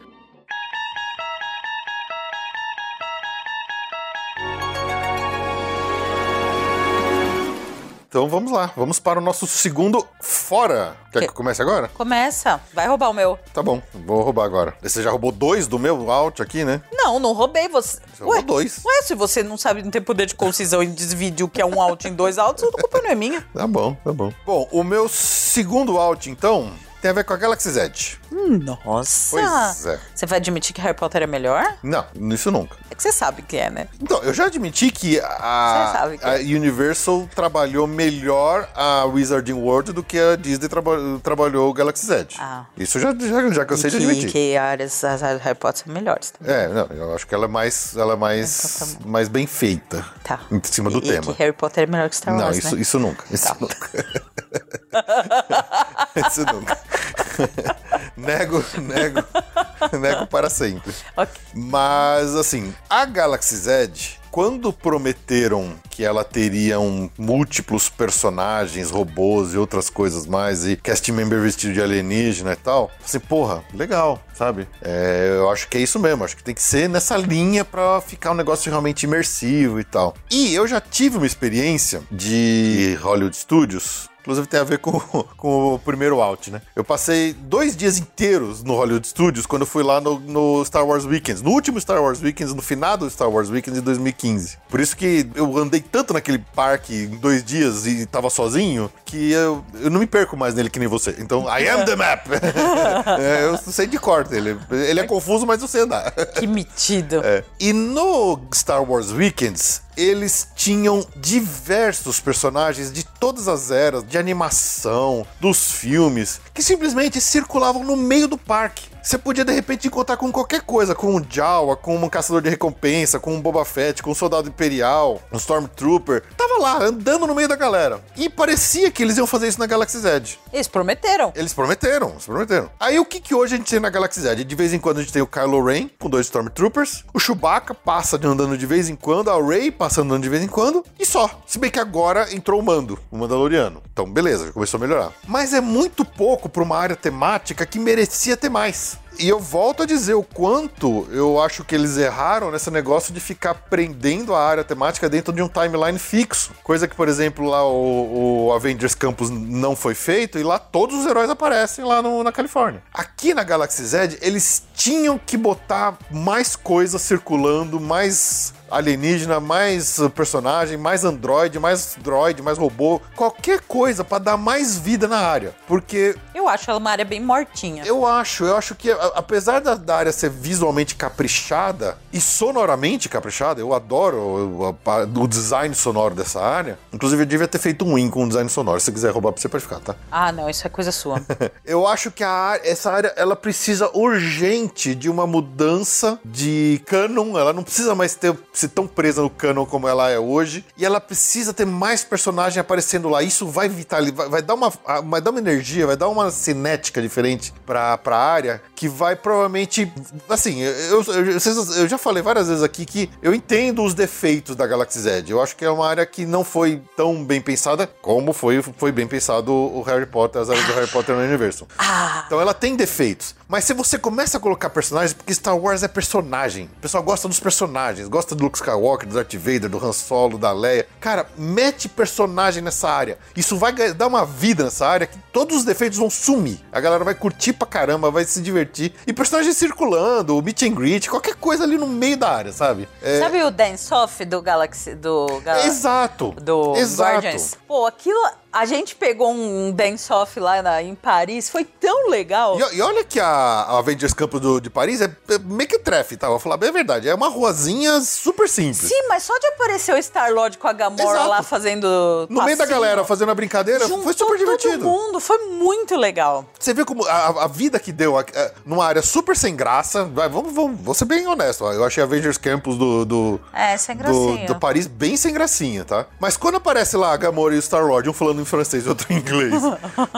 Então vamos lá, vamos para o nosso segundo fora. Quer que Que- comece agora? Começa. Vai roubar o meu. Tá bom, vou roubar agora. Você já roubou dois do meu out aqui, né? Não, não roubei você. Você roubou dois. Ué, se você não sabe, não tem poder de concisão e desvide o que é um out em dois outs, a culpa não é minha. Tá bom, tá bom. Bom, o meu segundo out, então, tem a ver com a Galaxy Z. Nossa. Pois é. Você vai admitir que Harry Potter é melhor? Não, isso nunca. É que você sabe que é, né? Então, eu já admiti que a, que a é. Universal trabalhou melhor a Wizarding World do que a Disney traba- trabalhou o Galaxy Z. Ah. Isso já, já, já cansei de admitir. que áreas as áreas do Harry Potter são melhores também. É, não, eu acho que ela é mais, ela é mais, Então tá mais bem feita. Tá. Em cima do e, tema. E que Harry Potter é melhor que Star Não, Wars, isso, né? isso nunca. Isso Tá. nunca. isso nunca. nego, nego, nego para sempre. Ok. Mas, assim, a Galaxy Z, quando prometeram que ela teria um, múltiplos personagens, robôs e outras coisas mais, e cast member vestido de alienígena e tal, assim, porra, legal, sabe? É, eu acho que é isso mesmo, acho que tem que ser nessa linha pra ficar um negócio realmente imersivo e tal. E eu já tive uma experiência de Hollywood Studios Inclusive tem a ver com, com o primeiro out, né? Eu passei dois dias inteiros no Hollywood Studios quando eu fui lá no, no Star Wars Weekends. No último Star Wars Weekends, no finado do Star Wars Weekends de 2015. Por isso que eu andei tanto naquele parque em dois dias e tava sozinho que eu, eu não me perco mais nele que nem você. Então, I am the map! É, eu sei de cor dele. Ele é confuso, mas eu sei andar. Que metido. É. E no Star Wars Weekends, eles tinham diversos personagens de todas as eras, de animação, dos filmes, que simplesmente circulavam no meio do parque. Você podia de repente encontrar com qualquer coisa, com um Jawa, com um caçador de recompensa, com um Boba Fett, com um soldado imperial, um Stormtrooper. Tava lá, andando no meio da galera. E parecia que eles iam fazer isso na Galaxy Z. Eles prometeram. Eles prometeram, eles prometeram. Aí o que que hoje a gente tem na Galaxy Z? De vez em quando a gente tem o Kylo Ren com dois Stormtroopers, o Chewbacca passa de andando de vez em quando, a Rey passa andando de vez em quando, e só. Se bem que agora entrou o Mando, o Mandaloriano. Então beleza, já começou a melhorar. Mas é muito pouco para uma área temática que merecia ter mais. E eu volto a dizer o quanto eu acho que eles erraram nesse negócio de ficar prendendo a área temática dentro de um timeline fixo. Coisa que, por exemplo, lá o, o Avengers Campus não foi feito e lá todos os heróis aparecem lá no- na Califórnia. Aqui na Galaxy Z, eles tinham que botar mais coisas circulando, mais alienígena, mais personagem, mais android, mais droid, mais robô, qualquer coisa pra dar mais vida na área. Porque Eu acho ela uma área bem mortinha. eu acho, eu acho que apesar da, da área ser visualmente caprichada e sonoramente caprichada, eu adoro o, a- o design sonoro dessa área. Inclusive, eu devia ter feito um win com o design sonoro. Se você quiser roubar pra você, pode ficar, tá? Ah, não, isso é coisa sua. Eu acho que a essa área ela precisa urgente de uma mudança de canon. Ela não precisa mais ter ser tão presa no canon como ela é hoje. E ela precisa ter mais personagem aparecendo lá. Isso vai vitalizar, vai, dar uma, vai dar uma energia, vai dar uma cinética diferente pra, pra área que vai provavelmente. Assim, eu, eu, eu já falei várias vezes aqui que eu entendo os defeitos da Galaxy Z. Eu acho que é uma área que não foi tão bem pensada como foi, foi bem pensado o Harry Potter, as áreas do Harry Potter no universo. Então ela tem defeitos. Mas se você começa a colocar personagens, porque Star Wars é personagem. O pessoal gosta dos personagens, gosta do Luke Skywalker, do Darth Vader, do Han Solo, da Leia. Cara, mete personagem nessa área. Isso vai dar uma vida nessa área que todos os defeitos vão sumir. A galera vai curtir pra caramba, vai se divertir. E personagens circulando, o meet and greet, qualquer coisa ali no meio da área, sabe? É, Sabe o Dance Off do Galaxy. Do Gal- Exato. do Exato. Guardians. Pô, aquilo A gente pegou um dance-off lá na- em Paris, foi tão legal. E, e olha que a, a Avengers Campus do- de Paris é, é meio que trefe, tá? Vou falar bem a verdade. É uma ruazinha super simples. Sim, mas só de aparecer o Star-Lord com a Gamora Exato. lá fazendo No meio da passinho, galera fazendo a brincadeira, foi super divertido. todo mundo, foi muito legal. Você vê como a, a vida que deu a- numa área super sem graça. Vai, vamos, vamos, vou ser bem honesto. Eu achei a Avengers Campus do, do, É, sem do, gracinha. do Paris bem sem gracinha, tá? Mas quando aparece lá a Gamora e o Star-Lord, um falando em francês outro em inglês,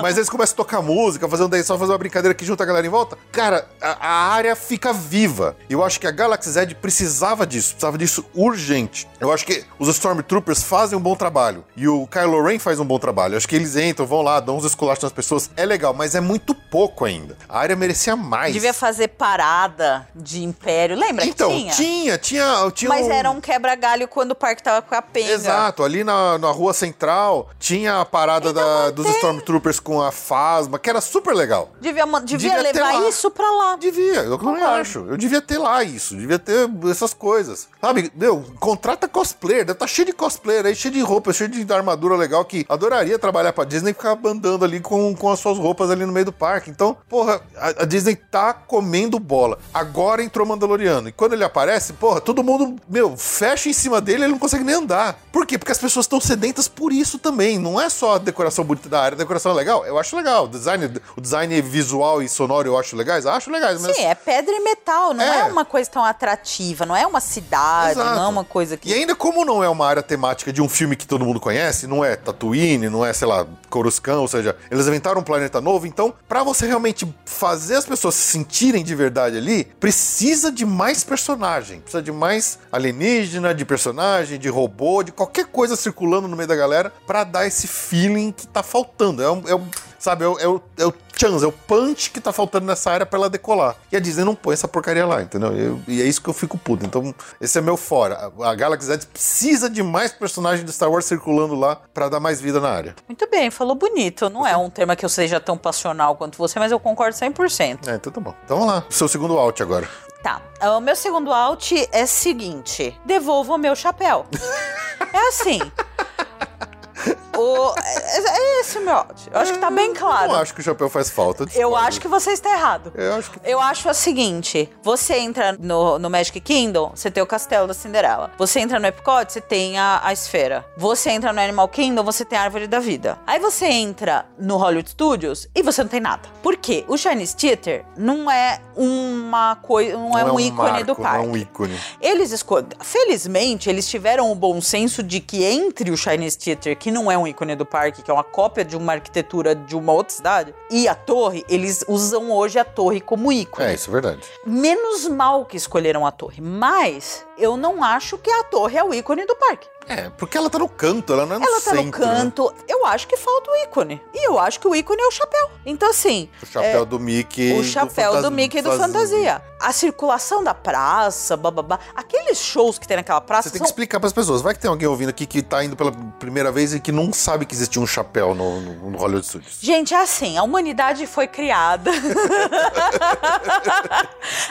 mas eles começam a tocar música, fazer um dance só fazer uma brincadeira que junta a galera em volta, cara, a, a área fica viva. Eu acho que a Galaxy Z precisava disso, precisava disso urgente. Eu acho que os Stormtroopers fazem um bom trabalho e o Kylo Ren faz um bom trabalho. Eu acho que eles entram, vão lá, dão uns esculachos nas pessoas. É legal, mas é muito pouco ainda. A área merecia mais. Devia fazer parada de Império. Lembra então, que tinha? tinha, tinha, tinha Mas um- era um quebra-galho quando o parque tava com a penga. Exato, ali na, na rua central tinha a parada Então da- dos Stormtroopers com a Fasma, que era super legal. Devia, devia, Devia levar isso pra lá. Devia, eu Concordo. acho. Eu devia ter lá isso, devia ter essas coisas. Sabe, meu, contrata cosplayer, deve tá cheio de cosplayer aí, cheio de roupa, cheio de armadura legal, que adoraria trabalhar pra Disney e ficar andando ali com, com as suas roupas ali no meio do parque. Então, porra, a, a Disney tá comendo bola. Agora entrou Mandaloriano. E quando ele aparece, porra, todo mundo, meu, fecha em cima dele ele não consegue nem andar. Por quê? Porque as pessoas estão sedentas por isso também. Não é só a decoração bonita da área, a decoração é legal. Eu acho legal. O design, o design visual e sonoro eu acho legais. Acho legais, mas. Sim, é pedra e metal, não é. É. uma coisa tão atrativa, não é uma cidade, Exato. não é uma coisa que. E ainda como não é uma área temática de um filme que todo mundo conhece, não é Tatooine, não é, sei lá, Coruscant, ou seja, eles inventaram um planeta novo, então pra você realmente fazer as pessoas se sentirem de verdade ali, precisa de mais personagem, precisa de mais alienígena, de personagem, de robô, de qualquer coisa circulando no meio da galera pra dar esse feeling que tá faltando. É um, é um- sabe, é o, é o, é o chance, é o punch que tá faltando nessa área pra ela decolar. E a Disney não põe essa porcaria lá, entendeu? Eu- e é isso que eu fico puto. Então, esse é meu fora. A, a Galaxy Z precisa de mais personagens de Star Wars circulando lá pra dar mais vida na área. Muito bem, falou bonito. Não é um tema que eu seja tão passional quanto você, mas eu concordo 100%. É, então tá bom. Então vamos lá. Seu segundo out agora. Tá. O meu segundo out é seguinte: devolva o meu chapéu. é assim. O, é, é esse o meu out. Eu acho que tá bem Eu claro. não acho que o chapéu faz falta. Eu acho que você está errado. Eu acho que. Eu acho o seguinte: você entra no, no Magic Kingdom, você tem o castelo da Cinderela. Você entra no Epcot, você tem a, a esfera. Você entra no Animal Kingdom, você tem a árvore da vida. Aí você entra no Hollywood Studios e você não tem nada. Por quê? O Chinese Theater não é uma coisa, não, é um ícone marco, do parque. Não é um ícone. Eles escolhem. Felizmente, eles tiveram o bom senso de que entre o Chinese Theater, que não é um ícone do parque, que é uma cópia de uma arquitetura de uma outra cidade, e a torre, eles usam hoje a torre como ícone. É, isso é verdade. Menos mal que escolheram a torre, mas eu não acho que a torre é o ícone do parque. É, porque ela tá no canto, ela não é no Ela tá centro. no canto, eu acho que falta o ícone. E eu acho que o ícone é o chapéu. Então, assim. Né? O chapéu do Mickey. O chapéu do, Fantas- Mickey do Faz- Fantasia. A circulação da praça, bababá. Aqueles shows que tem naquela praça Você tem que são explicar pras pessoas. Vai que tem alguém ouvindo aqui que tá indo pela primeira vez e que não sabe que existia um chapéu no, no, no Hollywood Studios. Gente, é assim, a humanidade foi criada.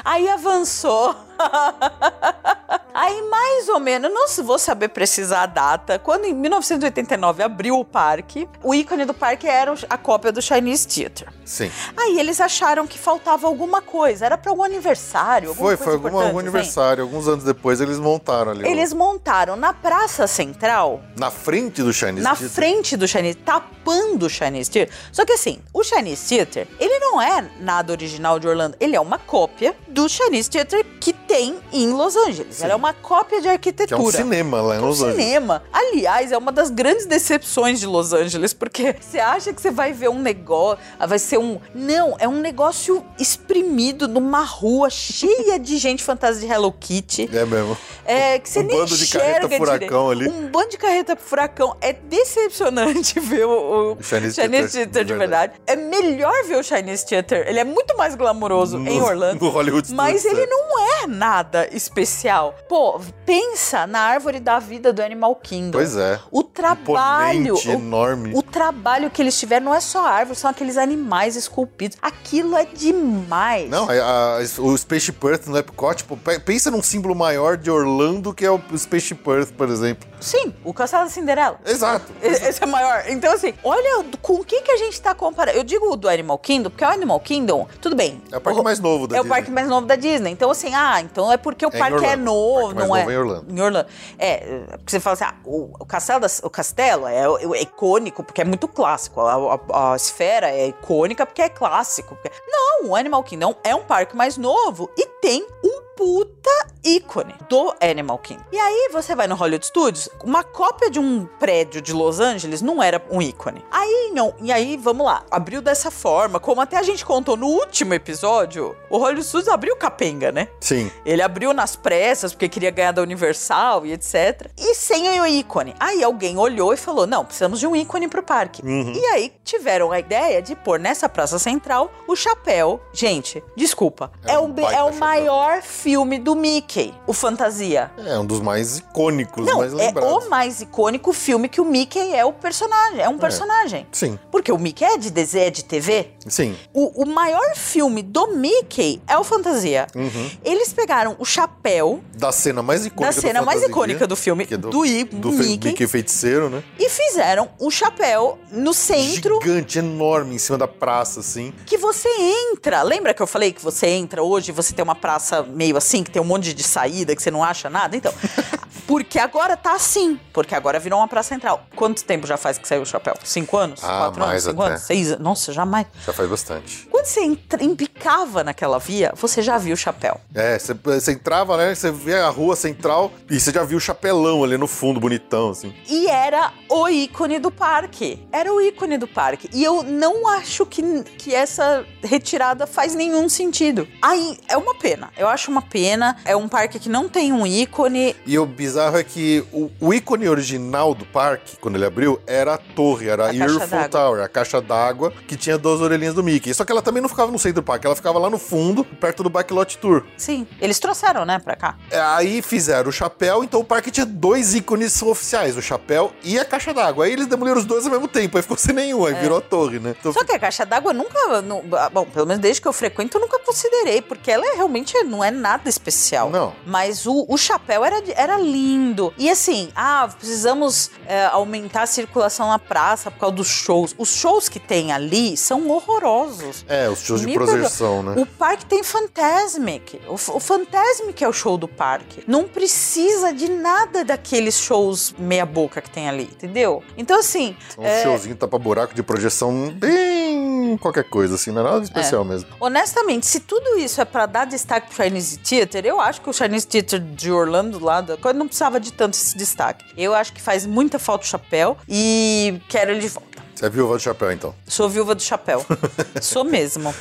Aí avançou. Aí, mais ou menos, não se vou saber precisar a data. Quando em 1989 abriu o parque, o ícone do parque era o- a cópia do Chinese Theater. Sim. Aí eles acharam que faltava alguma coisa. Era para algum aniversário. alguma Foi, foi importante, algum assim. aniversário. Alguns anos depois eles montaram ali. o- Eles montaram na Praça Central Na frente do Chinese na Theater. frente do Chinese, tapando o Chinese Theater. Só que assim, o Chinese Theater, ele não é nada original de Orlando, ele é uma cópia do Chinese Theater que tem em Los Angeles. Ela é uma cópia de Que é arquitetura. um cinema lá em É um Los Angeles. cinema. Aliás, é uma das grandes decepções de Los Angeles, porque você acha que você vai ver um negócio, ah, vai ser um. Não, é um negócio exprimido numa rua cheia de gente fantasia de Hello Kitty. É mesmo. É, que você Um nem bando de carreta furacão direito. ali. Um bando de carreta furacão. É decepcionante ver o, o Chinese Chinese, Theater, Theater, de verdade. É melhor ver o Chinese Theater. Ele é muito mais glamuroso em Orlando. no Hollywood Mas ele é. não é nada especial. Pô, pensa na árvore da vida do Animal Kingdom. Pois é. O trabalho. O- enorme. o trabalho que eles tiveram não é só a árvore, são aqueles animais esculpidos. Aquilo é demais. Não, a- a- o Spaceship Earth no Epcot, tipo, pe- pensa num símbolo maior de Orlando que é o Spaceship Earth, por exemplo. Sim, o Castelo da Cinderela. Exato. Esse é maior. Então, assim, olha com o que, que a gente tá comparando. Eu digo o do Animal Kingdom, porque o Animal Kingdom, tudo bem. É o parque mais novo da É o Disney. parque mais novo da Disney. Então, assim, ah, então é porque o É parque é novo, parque não é? novo é em Orlando. Em Orlando. É, porque você fala assim, ah, o, o castelo, da- o castelo é, é icônico porque é muito clássico. A, a- a esfera é icônica porque é clássico. porque- Não, o Animal Kingdom é um parque mais novo e tem um puta ícone do Animal Kingdom. E aí você vai no Hollywood Studios, uma cópia de um prédio de Los Angeles não era um ícone. Aí não, e aí vamos lá, abriu dessa forma, como até a gente contou no último episódio, o Hollywood Studios abriu capenga, né? Sim. Ele abriu nas pressas porque queria ganhar da Universal e etc. E sem o ícone. Aí alguém olhou e falou: não, precisamos de um ícone pro parque. E aí tiveram a ideia de pôr nessa praça central o chapéu. Gente, desculpa. É É, um é o chapéu. maior filme do Mickey, o Fantasia. É um dos mais icônicos, Não, mais é lembrados. o mais icônico filme que o Mickey é o personagem. É um personagem. Sim, Porque o Mickey é de desenho, é de TV. sim. O, o maior filme do Mickey é o Fantasia. Uhum. Eles pegaram o chapéu Da cena mais icônica da do cena mais Fantasia, icônica do filme, é do, I- do do fe- Mickey, Mickey feiticeiro, né? e fizeram o chapéu no centro Gigante, enorme, em cima da praça, assim. que você entra. Lembra que eu falei que você entra hoje, você tem uma praça meio assim, que tem um monte de saída, que você não acha nada? Então, porque agora tá assim, porque agora virou uma praça central. Quanto tempo já faz que saiu o chapéu? Cinco anos? Ah, Quatro anos? mais Cinco até. anos? Seis anos? Nossa, jamais. Já faz bastante. Quando você embicava naquela via, você já viu o chapéu. É, você, você entrava, né? Você via a rua central e você já viu o chapelão ali no fundo, bonitão, assim. E era o ícone do parque. Era o ícone do parque. E eu não acho que, que essa retirada faz nenhum sentido. Aí, é uma pena. Eu acho uma pena. É um parque que não tem um ícone. E o bizarro é que o, o ícone original do parque, quando ele abriu, era a torre, era a, Earful. Tower, a caixa d'água, que tinha duas orelhinhas do Mickey. Só que ela também não ficava no centro do parque, ela ficava lá no fundo, perto do Backlot Tour. Sim, eles trouxeram, né, pra cá. É, Aí fizeram o chapéu, então o parque tinha dois ícones oficiais, o chapéu e a caixa d'água. Aí eles demoliram os dois ao mesmo tempo, aí ficou sem nenhum, aí virou a torre, né? Então, É. Só que a caixa d'água nunca. nu- bom, pelo menos desde que eu frequento, eu nunca considerei, porque ela é, realmente não é nada especial. Não. Mas o, o chapéu era, era lindo. E assim, ah, precisamos é, aumentar a circulação na praça por causa dos shows. Os shows que tem ali são horrorosos. É, os shows de Me projeção, perdoa. né? O parque tem Fantasmic. O, o Fantasmic é o show do parque. Não precisa de nada daqueles shows meia-boca que tem ali, entendeu? Então, assim. Um é, showzinho tapa-buraco de projeção bem qualquer coisa, assim, não é nada especial mesmo. Honestamente, se tudo isso é pra dar destaque pro Chinese Theater, eu acho que o Chinese Theater de Orlando lá não precisava de tanto esse destaque. Eu acho que faz muita falta o chapéu e quero ele de volta. Você é viúva do chapéu, então. Sou viúva do chapéu. Sou mesmo.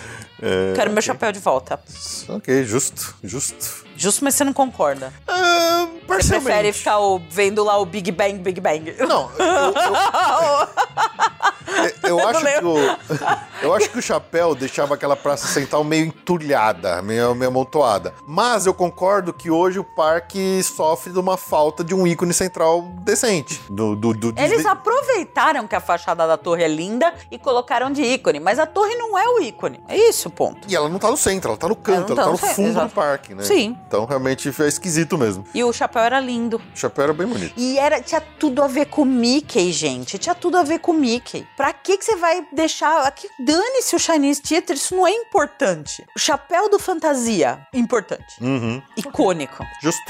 É, Quero meu chapéu de volta. Ok, justo, justo. Justo, mas você não concorda. Ah, Você parcialmente. prefere ficar o- vendo lá o Big Bang, Big Bang. Não, eu, eu- eu acho que o, eu acho que o chapéu deixava aquela praça central meio entulhada, meio, meio amontoada. Mas eu concordo que hoje o parque sofre de uma falta de um ícone central decente. Do, do, do Eles Disney. aproveitaram que a fachada da torre é linda e colocaram de ícone, mas a torre não é o ícone. É isso o ponto. E ela não tá no centro, ela tá no canto, Ela ela, tá tá no no fundo do parque, né? Sim. Então realmente é esquisito mesmo. E o chapéu era lindo. O chapéu era bem bonito. E era, tinha tudo a ver com o Mickey, gente. Tinha tudo a ver com o Mickey. Pra que, que você vai deixar. Aqui, dane-se o Chinese Theater, isso não é importante. O chapéu do fantasia, importante. Uhum, Icônico. justo.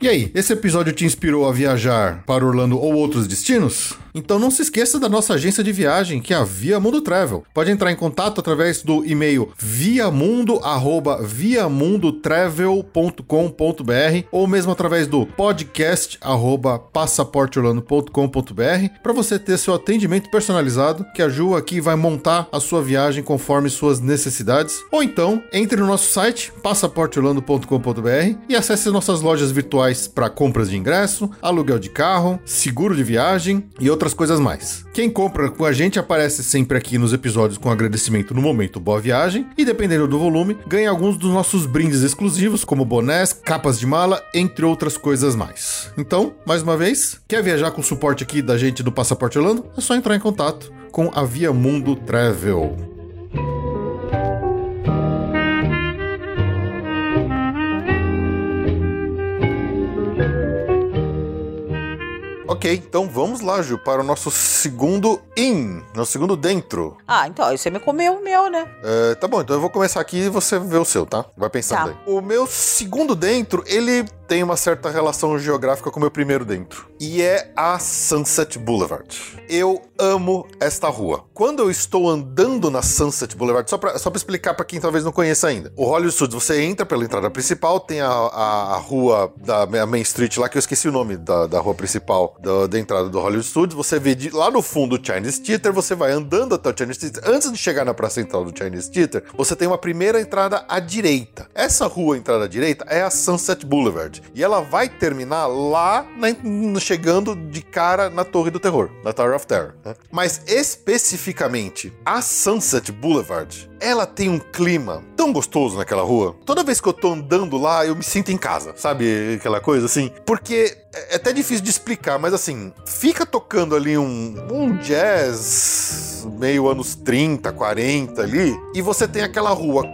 E aí, esse episódio te inspirou a viajar para Orlando ou outros destinos? Então não se esqueça da nossa agência de viagem, que é a Via Mundo Travel. Pode entrar em contato através do e-mail viamundo@viamundotravel.com.br ou mesmo através do podcast arroba passaporteorlando.com.br para você ter seu atendimento personalizado, que a Ju aqui vai montar a sua viagem conforme suas necessidades. Ou então, entre no nosso site passaporteorlando.com.br e acesse nossas lojas virtuais para compras de ingresso, aluguel de carro, seguro de viagem e outras coisas mais. Quem compra com a gente aparece sempre aqui nos episódios com agradecimento no momento Boa Viagem e dependendo do volume, ganha alguns dos nossos brindes exclusivos, como bonés, capas de mala, entre outras coisas mais. Então, mais uma vez, quer viajar com o suporte aqui da gente do Passaporte Orlando? É só entrar em contato com a Via Mundo Travel. Ok, então vamos lá, Ju, para o nosso segundo in, nosso segundo dentro. Ah, então, aí você me comeu o meu, né? É, tá bom, então eu vou começar aqui e você vê o seu, tá? Vai pensando Tá. aí. O meu segundo dentro, ele tem uma certa relação geográfica com o meu primeiro dentro. E é a Sunset Boulevard. Eu amo esta rua. Quando eu estou andando na Sunset Boulevard, só pra explicar pra quem talvez não conheça ainda. O Hollywood Studios, você entra pela entrada principal, tem a, a, a rua da Main Street lá, que eu esqueci o nome da, da rua principal da, da entrada do Hollywood Studios. Você vê de, lá no fundo o Chinese Theater, você vai andando até o Chinese Theater. Antes de chegar na praça central do Chinese Theater, você tem uma primeira entrada à direita. Essa rua entrada à direita é a Sunset Boulevard. E ela vai terminar lá, na- chegando de cara na Torre do Terror, na Tower of Terror. né? Mas especificamente, a Sunset Boulevard, ela tem um clima tão gostoso naquela rua. Toda vez que eu tô andando lá, eu me sinto em casa, sabe? Aquela coisa assim. Porque é até difícil de explicar, mas assim, fica tocando ali um, um jazz meio anos 30, 40 ali, e você tem aquela rua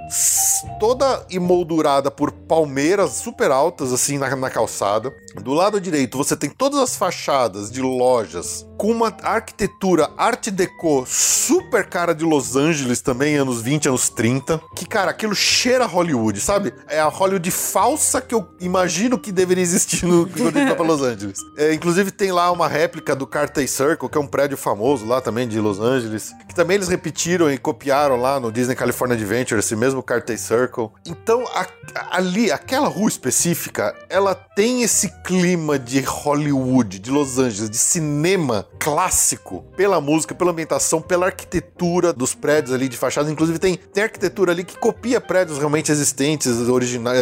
toda emoldurada por palmeiras super altas, assim, na, na calçada. Do lado direito, você tem todas as fachadas de lojas com uma arquitetura art deco super cara de Los Angeles também, anos 20, anos 30. Que, cara, aquilo cheira Hollywood, sabe? É a Hollywood falsa que eu imagino que deveria existir no, quando pra Los Angeles. É, inclusive, tem lá uma réplica do Carthay Circle, que é um prédio famoso lá também de Los Angeles, que também eles repetiram e copiaram lá no Disney California Adventure, esse mesmo Carthay Circle. Então, a- ali, aquela rua específica, ela tem esse clima de Hollywood, de Los Angeles, de cinema clássico, pela música, pela ambientação, pela arquitetura dos prédios ali de fachada. Inclusive, tem, tem arquitetura ali que copia prédios realmente existentes, originais,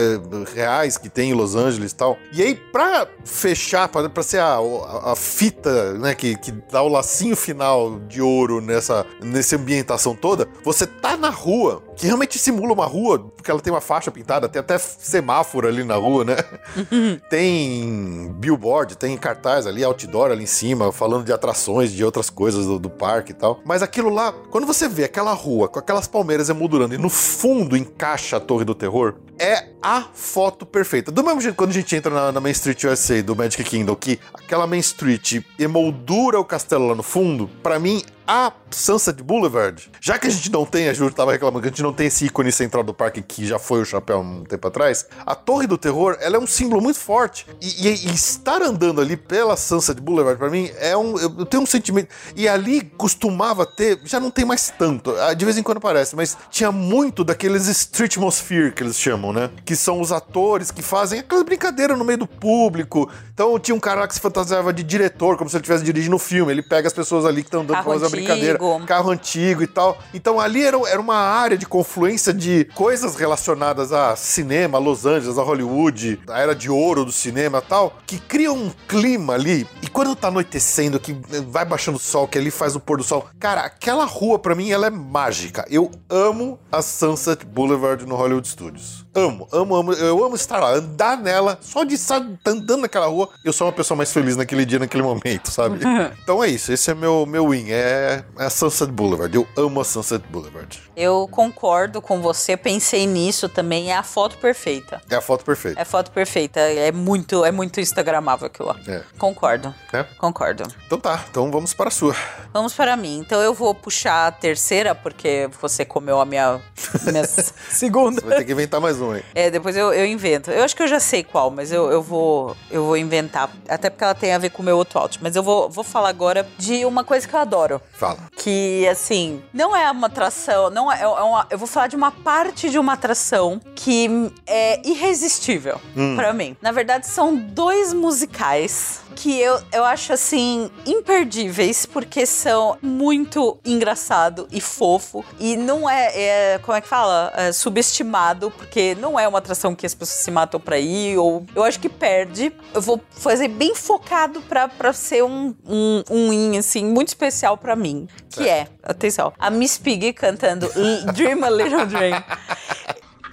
reais que tem em Los Angeles e tal. E aí, pra fechar, pra, pra ser a, a- a fita, né, que, que dá o lacinho final de ouro nessa, nessa ambientação toda, você tá na rua, que realmente simula uma rua, porque ela tem uma faixa pintada, tem até semáforo ali na rua, né? tem billboard, tem cartaz ali, outdoor ali em cima, falando de atrações, de outras coisas do, do parque e tal. Mas aquilo lá, quando você vê aquela rua com aquelas palmeiras emoldurando e no fundo encaixa a Torre do Terror, é a foto perfeita. Do mesmo jeito quando a gente entra na, na Main Street USA do Magic Kingdom, que aquela Main Street emoldura o castelo lá no fundo, pra mim a Sunset Boulevard, já que a gente não tem, a Júlia tava reclamando que a gente não tem esse ícone central do parque que já foi o chapéu um tempo atrás, a Torre do Terror, ela é um símbolo muito forte. E, e- e estar andando ali pela Sunset Boulevard, pra mim, é um. Eu, tenho um sentimento. E ali costumava ter, já não tem mais tanto, de vez em quando aparece, mas tinha muito daqueles street atmosphere que eles chamam, né? Que são os atores que fazem aquela brincadeira no meio do público. Então tinha um cara lá que se fantasiava de diretor, como se ele estivesse dirigindo o filme. Ele pega as pessoas ali que estão dando pra fazer uma brincadeira. Carro antigo e tal. Então ali era, era uma área de confluência de coisas relacionadas a cinema, a Los Angeles, a Hollywood, a era de ouro do cinema e tal, que cria um clima ali. E quando tá anoitecendo, que vai baixando o sol, que ali faz o pôr do sol. Cara, aquela rua pra mim ela é mágica. Eu amo a Sunset Boulevard no Hollywood Studios. Amo, amo, amo. Eu amo estar lá, andar nela, só de estar andando naquela rua, eu sou uma pessoa mais feliz naquele dia, naquele momento, sabe? então é isso, esse é meu, meu win, é a Sunset Boulevard. Eu amo a Sunset Boulevard. Eu concordo com você, pensei nisso também, é a foto perfeita. É a foto perfeita. É a foto perfeita, é muito, é muito instagramável aquilo lá. É. Concordo. É. Concordo. Então tá, então vamos para a sua. Vamos para mim. Então eu vou puxar a terceira, porque você comeu a minha, minha segunda. Você vai ter que inventar mais um É, depois eu, eu invento. Eu acho que eu já sei qual, mas eu, eu, vou, eu vou inventar. Até porque ela tem a ver com o meu outro out. Mas eu vou, vou falar agora de uma coisa que eu adoro. Fala. Que, assim, não é uma atração, não é, é uma, eu vou falar de uma parte de uma atração que é irresistível pra mim. Na verdade, são dois musicais que eu, eu acho, assim, imperdíveis, porque são muito engraçado e fofo. E não é, é, como é que fala? É subestimado, porque não é uma atração que as pessoas se matam pra ir, ou eu acho que perde. Eu vou fazer bem focado pra, pra ser um, um, um in, assim, muito especial pra mim. Que é, atenção, a Miss Piggy cantando Dream a Little Dream.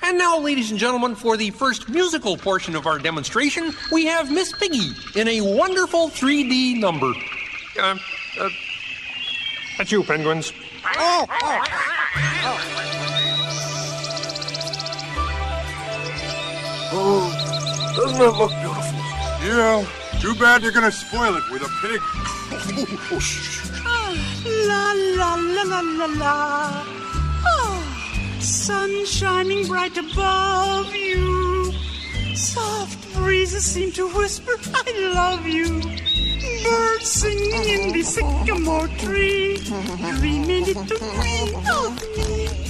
And now, ladies and gentlemen, for the first musical portion of our demonstration, we have Miss Piggy in a wonderful 3D number. Uh, uh, that's you, penguins. Oh, doesn't it look beautiful? Yeah, Too bad you're gonna spoil it with a pig. Oh, la la la la la la. Oh, sun shining bright above you. Soft breezes seem to whisper, I love you. Birds singing in the sycamore tree. Dreamy little queen of me.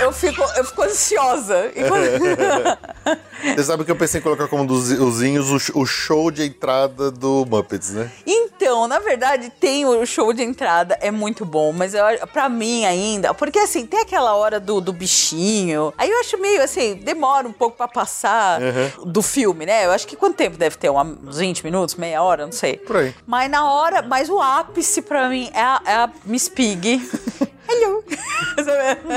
Eu fico, eu fico ansiosa. Quando- Você sabe que eu pensei em colocar como dos usinhos o o show de entrada do Muppets, né? Então, na verdade, tem o show de entrada, é muito bom, mas eu, acho- pra mim ainda, porque assim, tem aquela hora do, do bichinho, aí eu acho meio assim, demora um pouco pra passar do filme, né? Eu acho que quanto tempo deve ter? Uma- Uns 20 minutos, meia hora, não sei. Por aí. Mas na hora, mas o ápice pra mim é a, é a Miss Pig. Hello.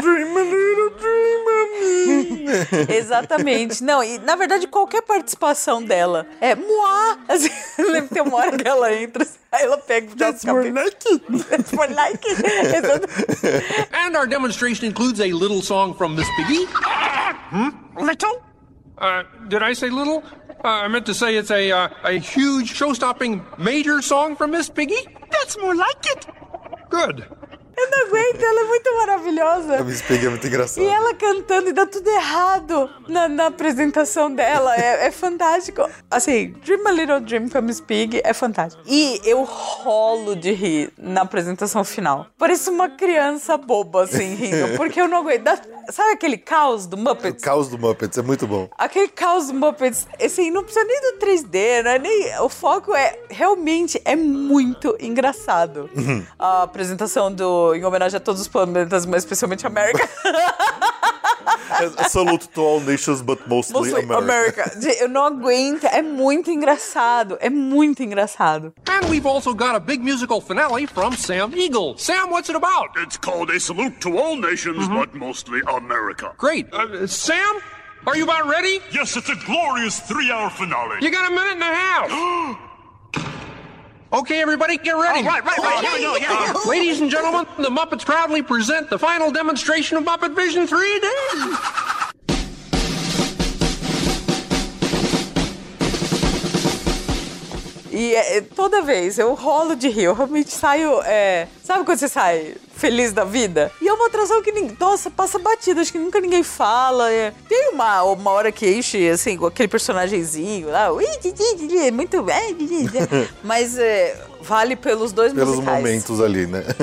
Dream a little dream of me. Exatamente. Não, e na verdade qualquer participação dela é moá. Assim, lembra que tem uma hora que ela entra, aí ela pega e joga That's more like it. That's more like it. And our demonstration includes a little song from Miss Piggy. Little? Uh, did I say little? Uh, I meant to say it's a uh, a huge, show-stopping, major song from Miss Piggy. That's more like it. Good. Eu não aguento, ela é muito maravilhosa. A Miss Pig é muito engraçada. E ela cantando e dá tudo errado na, na apresentação dela. É, é fantástico. Assim, Dream a Little Dream com a Miss Pig é fantástico. E eu rolo de rir na apresentação final. Parece uma criança boba, assim, rindo. Porque eu não aguento. Dá- Sabe aquele caos do O Muppets? caos do Muppets é muito bom. Aquele caos do Muppets, assim, não precisa nem do 3D, não é nem. O foco é realmente é muito engraçado. A apresentação do em homenagem a todos os planetas, mas especialmente a América. É Salute to all nations, but mostly, Mostly America. America. Eu não aguento, é muito engraçado, é muito engraçado. And we've also got a big musical finale from Sam Eagle. Sam, what's it about? It's called a salute to all nations, but mostly America. Great. Uh, Sam, are you about ready? Yes, it's a glorious three-hour finale. You got a minute and a half. Okay, everybody, get ready. right, right, right. Yeah, yeah, yeah. Uh, ladies and gentlemen, the Muppets proudly present the final demonstration of Muppet Vision 3D. E é, toda vez eu rolo de rir, eu realmente saio. é, sabe quando você sai feliz da vida? E é uma atração que, ninguém, nossa, passa batida, acho que nunca ninguém fala. é. Tem uma, uma hora que enche, assim, com aquele personagemzinho lá, muito mas é, vale pelos dois Pelos musicais. momentos ali, né?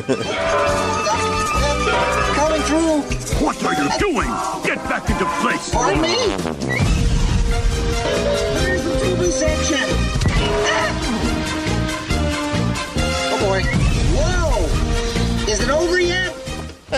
Coming through. What are you doing? Get back into place. Pardon me? Where's the TV section? Whoa! Is it over yet?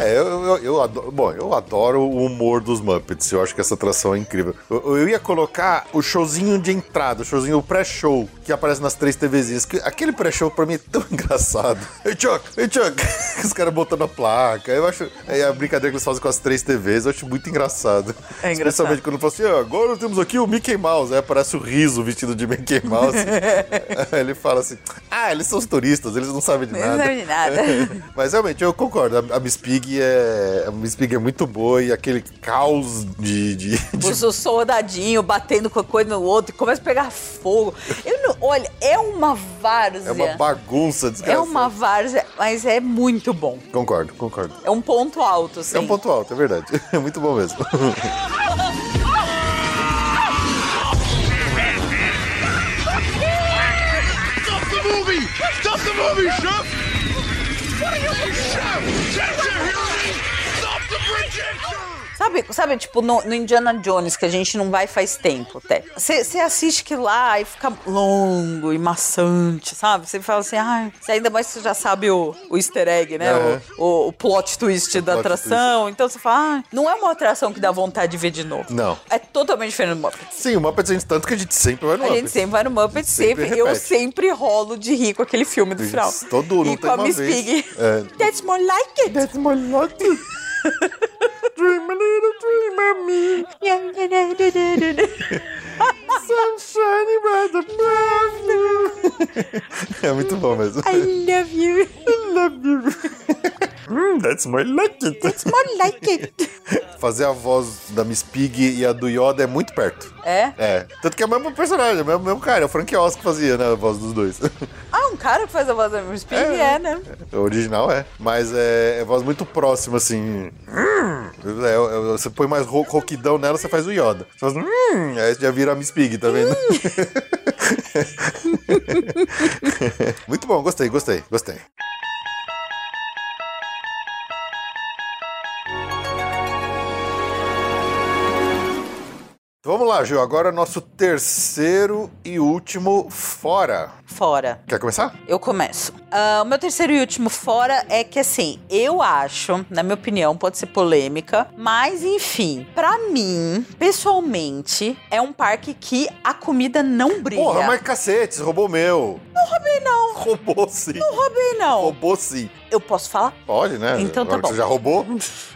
É, eu, eu, eu adoro. Bom, eu adoro o humor dos Muppets. Eu acho que essa atração é incrível. Eu, eu ia colocar o showzinho de entrada, o showzinho pré-show, que aparece nas três TVzinhas. Que, aquele pré-show pra mim é tão engraçado. Hey Chuck, hey Chuck! Os caras botando a placa. Eu acho. É a brincadeira que eles fazem com as três TVs, eu acho muito engraçado. É engraçado. Especialmente quando falam assim: "Ah, agora temos aqui o Mickey Mouse. Aí aparece o riso vestido de Mickey Mouse. Ele fala assim: ah, eles são os turistas, eles não sabem de Eles não nada. sabem de nada. Mas realmente, eu concordo. A, a Miss Pig é. Miss Pig é muito boa e aquele caos de. de, de- Os, os soldadinhos batendo com a coisa no outro e começa a pegar fogo. Eu não, olha, é uma várzea. é uma bagunça É desgraçada. uma várzea, mas é muito bom. Concordo, concordo. É um ponto alto, assim. É um ponto alto, é verdade. É muito bom mesmo. Stop the movie! Stop the movie, Chef! What are you, Chef? Chef, you hear me? Stop the projector! Sabe, sabe, tipo, no, no Indiana Jones, que a gente não vai faz tempo até. Você assiste que lá e fica longo e maçante, sabe? Você fala assim, ah, você ainda mais que você já sabe o, o easter egg, né? Aham. O, o, o plot twist da Plot atração. Então você fala, ah, não é uma atração que dá vontade de ver de novo. Não. É totalmente diferente do Muppets. Sim, o Muppets a gente tanto que a gente sempre vai no A gente sempre vai no Muppets, Sempre sempre. Eu sempre rolo de rir com aquele filme do final. Todo- não e tem com a Miss. Pig. É. That's more like it. That's my lucky. dream a little dream of me. Sunshine by the É muito bom mesmo. I love you. love you. Mm, that's my lucky. It's more like it. fazer a voz da Miss Pig e a do Yoda é muito perto. É? É. Tanto que é o mesmo personagem, é o mesmo, mesmo cara, é o Frank Oz que fazia, né, a voz dos dois. Ah, um cara que faz a voz da Miss Pig É. é, né? o original é. Mas é, é voz muito próxima, assim. É, é, você põe mais ro roquidão nela, você faz o Yoda. Você faz. Hum, aí já vira a Miss Pig, tá vendo? muito bom, gostei, gostei, gostei. Vamos lá, Gil. Agora nosso terceiro e último fora. Fora. Quer começar? Eu começo. Ah, o meu terceiro e último fora é que, assim, eu acho, na minha opinião, pode ser polêmica, mas enfim, pra mim, pessoalmente, é um parque que a comida não brilha. Porra, mas cacete, roubou meu. Não roubei, não. Roubou sim. Não roubei, não. Roubou sim. Eu posso falar? Pode, né? Então tá Agora bom. Você já roubou?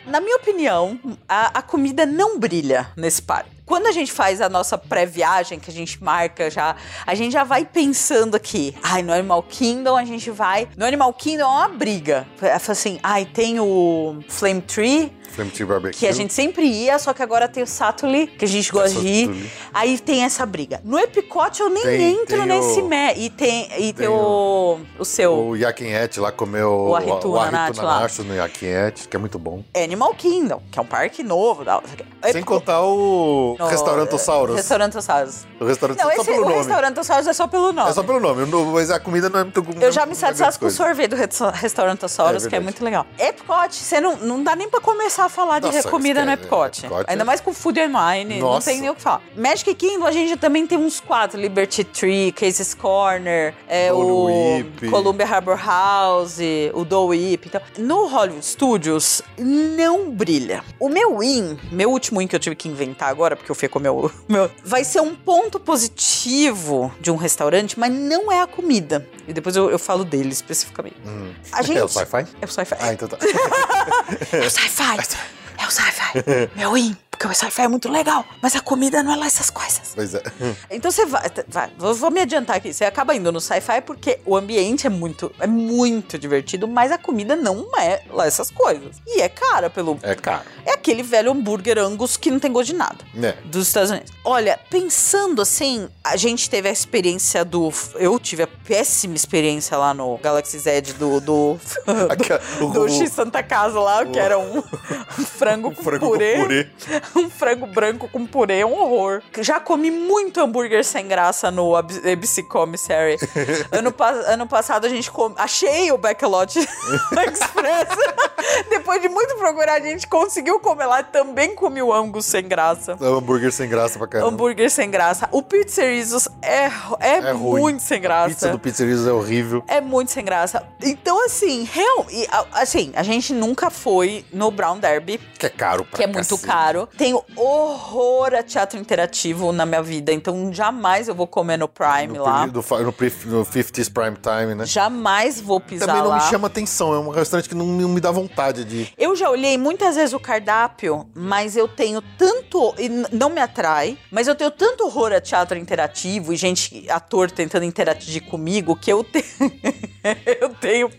Na minha opinião, a, a comida não brilha nesse parque. Quando a gente faz a nossa pré-viagem, que a gente marca já, a gente já vai pensando aqui. Ai, no Animal Kingdom a gente vai. No Animal Kingdom é uma briga. Assim, ai, tem o Flame Tree, Flame Tree Barbecue. que a gente sempre ia, só que agora tem o Satuli, que a gente gosta de ir. Aí tem essa briga. No Epcot eu nem Tem- entro tem nesse o- mé. E tem, e tem, tem o, o seu O Yakinette lá comeu O Arrituna. Nacho no Yakinette, que é muito bom. Animal Kingdom, que é um parque novo. O quê. Sem contar o no- Restaurantosaurus. Restaurantosaurus. O restaurante Não, só esse, pelo o nome. Restaurantosaurus é só pelo nome. É só pelo nome, no- mas a comida não é muito Eu já me é satisfaço com o sorvete do Resta- Restaurantosaurus, É que é muito legal. Epcot, você não, não dá nem pra começar a falar de Nossa, comida no Epcot. Epcot Ainda é- mais com Food and Wine, não Nossa. tem nem o que falar. Magic Kingdom, a gente também tem uns quatro. Liberty Tree, Cases Corner, é, o Whip. Columbia Harbor House, o Dole Whip. Então, no Hollywood Studios, não brilha. O meu win, meu último win que eu tive que inventar agora, porque eu fui com o meu, meu... Vai ser um ponto positivo de um restaurante, mas não é a comida. E depois eu, eu falo dele especificamente. Hum. A gente... É o sci-fi? É o sci-fi. Ah, então tá. É o sci-fi. É o sci-fi. Meu win. Porque o sci-fi é muito legal, mas a comida não é lá essas coisas. pois é. Então você vai, vai vou, vou me adiantar aqui. Você acaba indo no sci-fi porque o ambiente é muito, é muito divertido, mas a comida não é lá essas coisas. E é cara pelo. É caro. É aquele velho hambúrguer Angus que não tem gosto de nada. Né? Dos Estados Unidos. Olha, pensando assim, a gente teve a experiência do. Eu tive a péssima experiência lá no Galaxy Z do. Do, do, o- do X Santa Casa lá, que era um, frango com frango com purê. um frango branco com purê, é um horror. Já comi muito hambúrguer sem graça no Ab- ABC Commissary. ano, pa- ano passado a gente achei o Backlot Express. Depois de muito procurar, a gente conseguiu comer lá. Também comi o Angus sem graça. É um hambúrguer sem graça pra caramba. Hambúrguer sem graça. O Pizzeritos é, é, É ruim. muito sem A graça. pizza do Pizzerias é horrível. É muito sem graça. Então, assim, real, e, a- assim, a gente nunca foi no Brown Derby, Que é caro pra que é muito cacete. caro. Tenho horror a teatro interativo na minha vida, então jamais eu vou comer no Prime No, lá. no, pri- no 50s Prime Time, né? Jamais vou pisar Também não lá. me chama atenção, é um restaurante que não, não me dá vontade de ir. Eu já olhei muitas vezes o cardápio, mas eu tenho tanto. E não me atrai, mas eu tenho tanto horror a teatro interativo e gente, ator tentando interagir comigo, que eu tenho. eu tenho.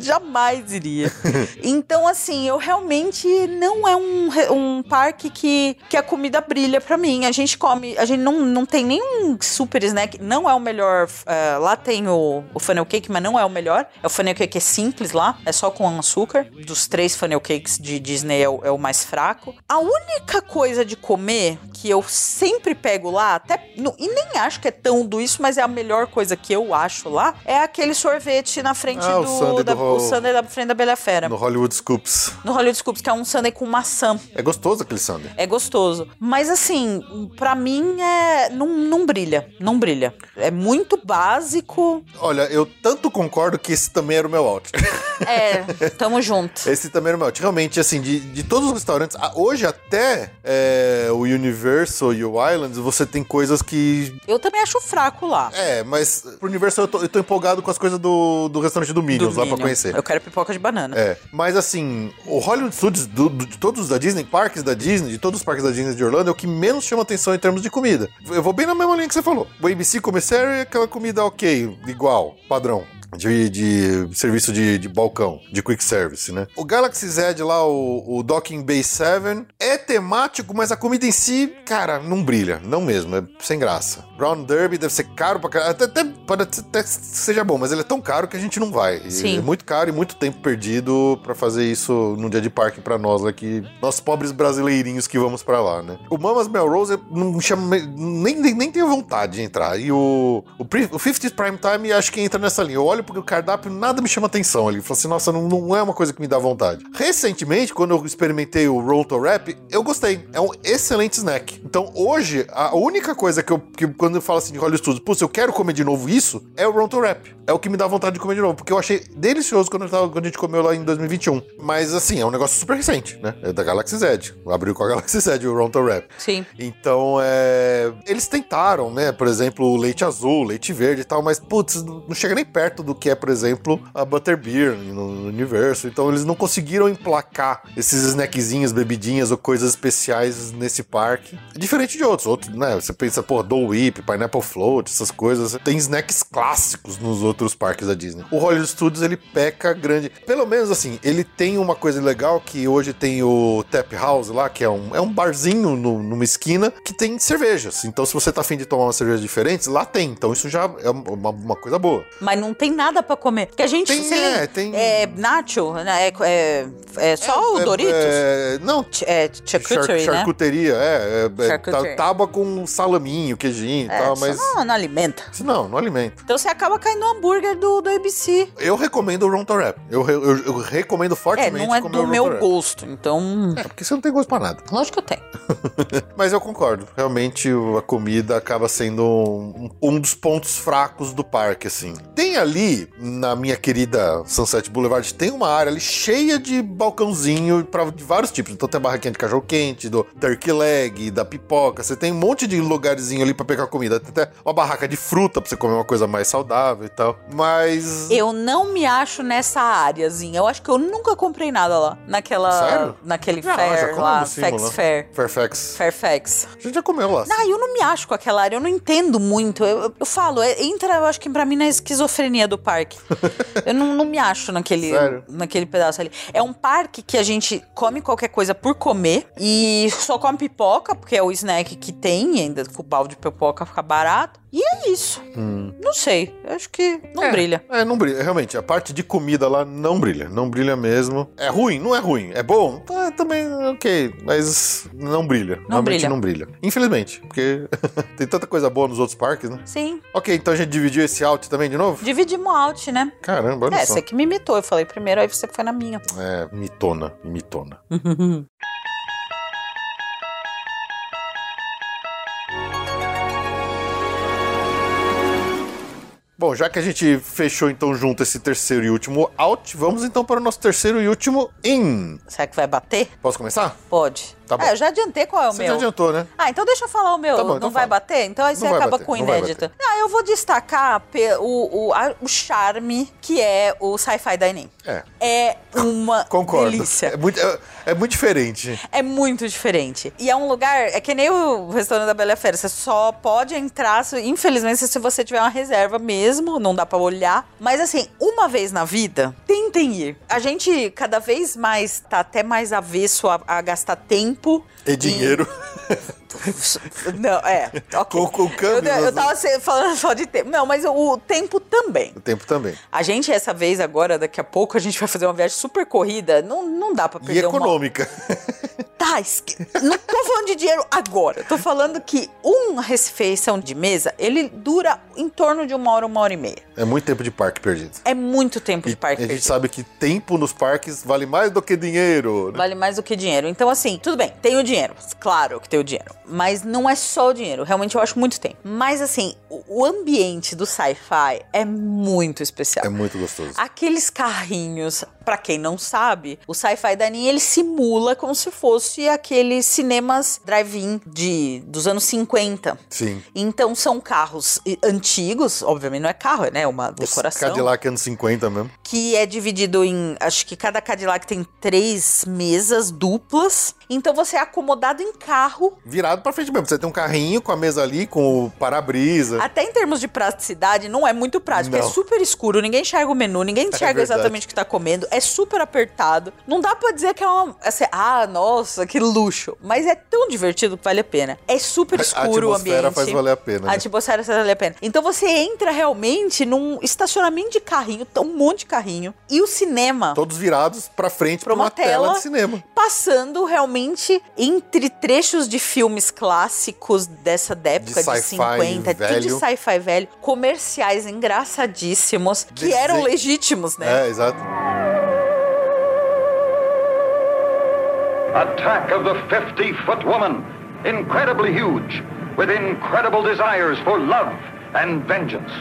Jamais iria. então, assim, eu realmente não é um, um parque que, que a comida brilha pra mim. A gente come. A gente não, não tem nenhum super snack. Não é o melhor. eh, lá tem o, o funnel cake, mas não é o melhor. É o funnel cake é simples lá, é só com açúcar. Dos três funnel cakes de Disney é o, é o mais fraco. A única coisa de comer que eu sempre pego lá, até. no- e nem acho que é tão do isso, mas é a melhor coisa que eu acho lá, é aquele sorvete na frente Ah, o do. sundae da, do o sundae da frente da Bela Fera. no No, Hollywood Scoops. Hollywood Scoops, que é um sundae com maçã. É gostoso aquele sundae. É gostoso. Mas assim, pra mim é. Não, não brilha. Não brilha. É muito básico. Olha, eu tanto concordo que esse também era o meu out. É, tamo junto. Esse também era o meu out. Realmente, assim, de, de todos os restaurantes, hoje até é, o Universal e o Islands, você tem coisas que. Eu também acho fraco lá. É, mas pro Universal eu tô, eu tô empolgado com as coisas do, do restaurante do Minions Do lá pra Minion. conhecer. Eu quero pipoca de banana. É, mas assim, o Hollywood Studios, do- do- de todos os da Disney, parques da Disney, de todos os parques da Disney de Orlando, é o que menos chama atenção em termos de comida. Eu vou bem na mesma linha que você falou. O ABC Commissary é aquela comida ok, igual, padrão. De, de serviço de, de balcão, de quick service, né? O Galaxy Z lá, o, o Docking Bay 7, é temático, mas a comida em si, cara, não brilha. Não mesmo, é sem graça. Brown Derby deve ser caro pra caralho. Até, até, pode até que seja bom, mas ele é tão caro que a gente não vai. E Sim. É muito caro e muito tempo perdido pra fazer isso num dia de parque pra nós aqui, nós pobres brasileirinhos que vamos pra lá, né? O Mamas Melrose não chama, nem, nem, nem tenho vontade de entrar. E o, o, o 50 Prime Time acho que entra nessa linha. Eu olho porque o cardápio nada me chama atenção ali. Eu falo assim, nossa, não, não é uma coisa que me dá vontade. Recentemente, quando eu experimentei o Roll to Wrap, eu gostei. É um excelente snack. Então hoje, a única coisa que eu, que quando eu falo assim de Hollywood Studios, putz, eu quero comer de novo isso, é o Roll to Wrap. É o que me dá vontade de comer de novo, porque eu achei delicioso quando, eu tava- quando a gente comeu lá em 2021. Mas assim, é um negócio super recente, né? É da Galaxy Z. Abriu com a Galaxy Z o Roll to Wrap. Sim. Então, é... eles tentaram, né? Por exemplo, o leite azul, leite verde e tal, mas, putz, não chega nem perto do que é, por exemplo, a Butterbeer no universo. Então, eles não conseguiram emplacar esses snackzinhos, bebidinhas ou coisas especiais nesse parque. Diferente de outros. Outros, né? Você pensa, pô, Dole Whip, Pineapple Float, essas coisas. Tem snacks clássicos nos outros parques da Disney. O Hollywood Studios, ele peca grande. Pelo menos, assim, ele tem uma coisa legal que hoje tem o Tap House lá, que é um, é um barzinho no- numa esquina que tem cervejas. Então, se você tá afim de tomar umas cervejas diferentes, lá tem. Então, isso já é uma, uma coisa boa. Mas não tem nada pra comer. Porque a gente. Tem, se é, tem- É nacho, né? É, é, é só o É, Doritos? é, não, Ch- É charcuterie, char- né? charcuteria, é. é, é Charcuterie. tá- tábua com salaminho, queijinho e É, tal, mas. não, não alimenta. Isso não, não alimenta. Então você acaba caindo no hambúrguer do, do ABC. Eu recomendo o Ronto Rap. Eu, eu, eu recomendo É, fortemente não é comer o do meu Wrap. gosto. Então. É, porque você não tem gosto pra nada. Lógico que eu tenho. Mas eu concordo. Realmente o- a comida acaba sendo um, um dos pontos fracos do parque, assim. Tem ali, na minha querida Sunset Boulevard, tem uma área ali cheia de balcãozinho pra, de vários tipos. Então tem a barraquinha de cachorro quente, do turkey leg, da pipoca. Você tem um monte de lugarzinho ali pra pegar comida. Tem até uma barraca de fruta pra você comer uma coisa mais saudável e tal. Mas. Eu não me acho nessa áreazinha. Eu acho que eu nunca comprei nada lá. Naquela. Sério? Naquele Ah, já fair lá. Fax lá. Fair. Fairfax. Fairfax. A gente já comeu lá. Ah, eu não me acho com aquela área, eu não entendo muito. Eu, eu- eu falo, é- entra, eu acho que pra mim na esquizofrenia do parque. eu não, não me acho naquele, Sério? naquele pedaço ali. É um parque que a gente come qualquer coisa por comer e só come pipoca, porque é o snack que tem, ainda com o balde de pipoca fica barato. E é isso. Não sei, eu acho que não É, brilha. É, não brilha. Realmente, a parte de comida lá não brilha. Não brilha mesmo. É ruim? Não é ruim. É bom? Tá, também ok. Mas não brilha. Realmente brilha. não brilha. Infelizmente. Porque tem tanta coisa boa nos outros parques, né? Sim. Ok, então a gente dividiu esse out também de novo? Dividimos out, né? Caramba, olha É, só. você que me imitou. Eu falei primeiro, aí você foi na minha. É, mitona. Mitona. Bom, já que a gente fechou então junto esse terceiro e último out, vamos então para o nosso terceiro e último in. Será que vai bater? Posso começar? Pode. Tá bom. É, eu já adiantei qual é o Você meu. já adiantou, né? Ah, então deixa eu falar o meu. Tá bom, não então vai fala. bater? Então aí você Não acaba bater, com o não inédito. Ah, eu vou destacar o, o, a- o charme que é o Sci-Fi Dining. É. É uma Concordo. delícia. É muito, é, é muito diferente. É muito diferente. E é um lugar, é que nem o restaurante da Bela Fera. Você só pode entrar, infelizmente, se você tiver uma reserva mesmo, não dá pra olhar. Mas assim, uma vez na vida, tentem ir. A gente cada vez mais tá até mais avesso a, a gastar tempo. E dinheiro. Não, é. ok. Com- com câmbio, Eu, eu né? tava se- falando só de tempo. Não, mas o tempo também. O tempo também. A gente, essa vez, agora, daqui a pouco, a gente vai fazer uma viagem super corrida. Não, não dá pra E perder uma econômica. Tá, esque... não tô falando de dinheiro agora. Tô falando que uma refeição de mesa, ele dura em torno de uma hora, uma hora e meia. É muito tempo de parque perdido. É muito tempo E de parque a gente perdido. sabe que tempo nos parques vale mais do que dinheiro. né? Vale mais do que dinheiro. Então, assim, tudo bem, tem o dinheiro. Claro que tem o dinheiro. Mas não é só o dinheiro. Realmente eu acho muito tempo. Mas, assim, o ambiente do sci-fi é muito especial. É muito gostoso. Aqueles carrinhos, pra quem não sabe, o Sci-Fi Dining ele simula como se fosse fosse aqueles cinemas drive-in de dos anos 50. Sim. Então são carros antigos, obviamente não é carro, né? É uma decoração. Cadillac anos 50 mesmo. Que é dividido em. Acho que cada Cadillac tem três mesas duplas. Então você é acomodado em carro. Virado pra frente mesmo. Você tem um carrinho com a mesa ali, com o para-brisa. Até em termos de praticidade, não é muito prático. Não. É super escuro, ninguém enxerga o menu, ninguém enxerga verdade. exatamente o que tá comendo. É super apertado. Não dá pra dizer que é uma. assim, ah, nossa, que luxo. Mas é tão divertido que vale a pena. É super A escuro o atmosfera ambiente. faz valer a pena, A né? atmosfera faz valer a pena. Então você entra realmente num estacionamento de carrinho, tá um monte de carrinho. E o cinema. Todos virados pra frente Pra pra uma, uma tela, tela. de cinema. Passando realmente entre trechos de filmes clássicos dessa época de, sci-fi 50, tudo de velho. sci-fi velho, comerciais engraçadíssimos, que Desenho- eram legítimos, né? É, exato. Attack of the 50 foot woman. Incredibly huge, with incredible desires for love and vengeance.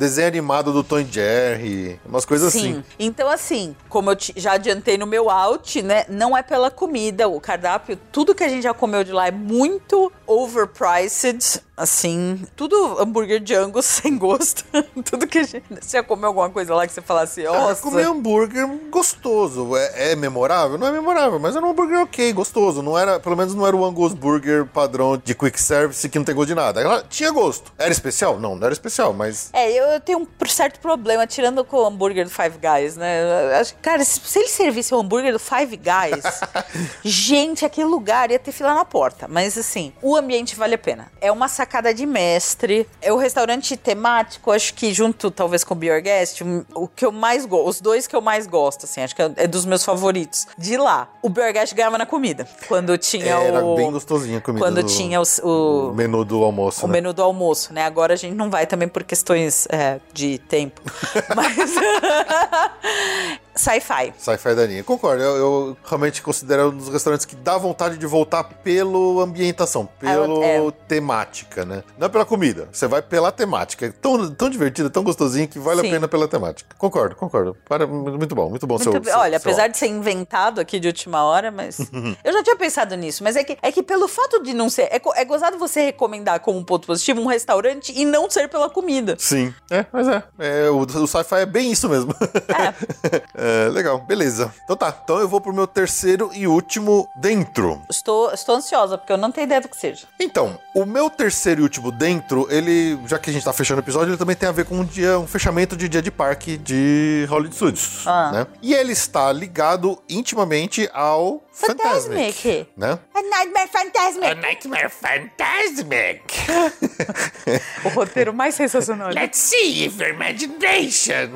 Desenho animado do Tom Jerry, umas coisas Sim. assim. Então, assim, como eu já adiantei no meu out, né? Não é pela comida. O cardápio, tudo que a gente já comeu de lá é muito overpriced. Assim, tudo hambúrguer de Angus sem gosto. tudo que a gente. Você já comeu alguma coisa lá que você falasse, Ah, nossa. comer hambúrguer gostoso. É, é memorável? Não é memorável, mas era um hambúrguer ok, gostoso. Não era, pelo menos não era o Angus Burger padrão de quick service que não tem gosto de nada. Ela tinha gosto. Era especial? Não, não era especial, mas É, eu, eu tenho um certo problema, tirando com o hambúrguer do Five Guys, né? Eu acho Cara, se, se ele servisse o hambúrguer do Five Guys, gente, aquele lugar ia ter fila na porta. Mas assim, o ambiente vale a pena. É uma sacada de mestre. É o restaurante temático, acho que junto talvez com o Be Your Guest, um- o que eu mais gosto, os dois que eu mais gosto, assim, acho que é é dos meus favoritos. De lá, o Be Your Guest ganhava na comida. Quando tinha era o. bem gostosinha a comida. Quando do- tinha os- o, o menu do almoço. o né? menu do almoço, né? Agora a gente não vai também por questões é, de tempo. Mas. Sci-fi. Sci-fi da linha. Concordo, eu, eu realmente considero um dos restaurantes que dá vontade de voltar pelo ambientação, pelo é. temática, né? Não é pela comida, você vai pela temática. É tão, tão divertido, tão gostosinho que vale Sim. a pena pela temática. Concordo, concordo. Para, muito bom, muito bom. Muito seu, bem. seu- Olha, seu apesar de ser inventado aqui de última hora, mas. eu já tinha pensado nisso, mas é que, é que pelo fato de não ser. É, é gozado você recomendar como um ponto positivo um restaurante e não ser pela comida. Sim, é, mas é. É, o, o sci-fi é bem isso mesmo. É, legal, beleza. Então tá, então eu vou pro meu terceiro e último dentro. Estou, estou ansiosa, porque eu não tenho ideia do que seja. Então, o meu terceiro e último dentro, ele, já que a gente tá fechando o episódio, ele também tem a ver com um dia, um fechamento de dia de parque de Hollywood Studios, Ah. né? E ele está ligado intimamente ao Fantasmic, Fantasmic. né? A Nightmare Fantasmic. Nightmare Fantasmic. O roteiro mais sensacional. Let's see if your imagination.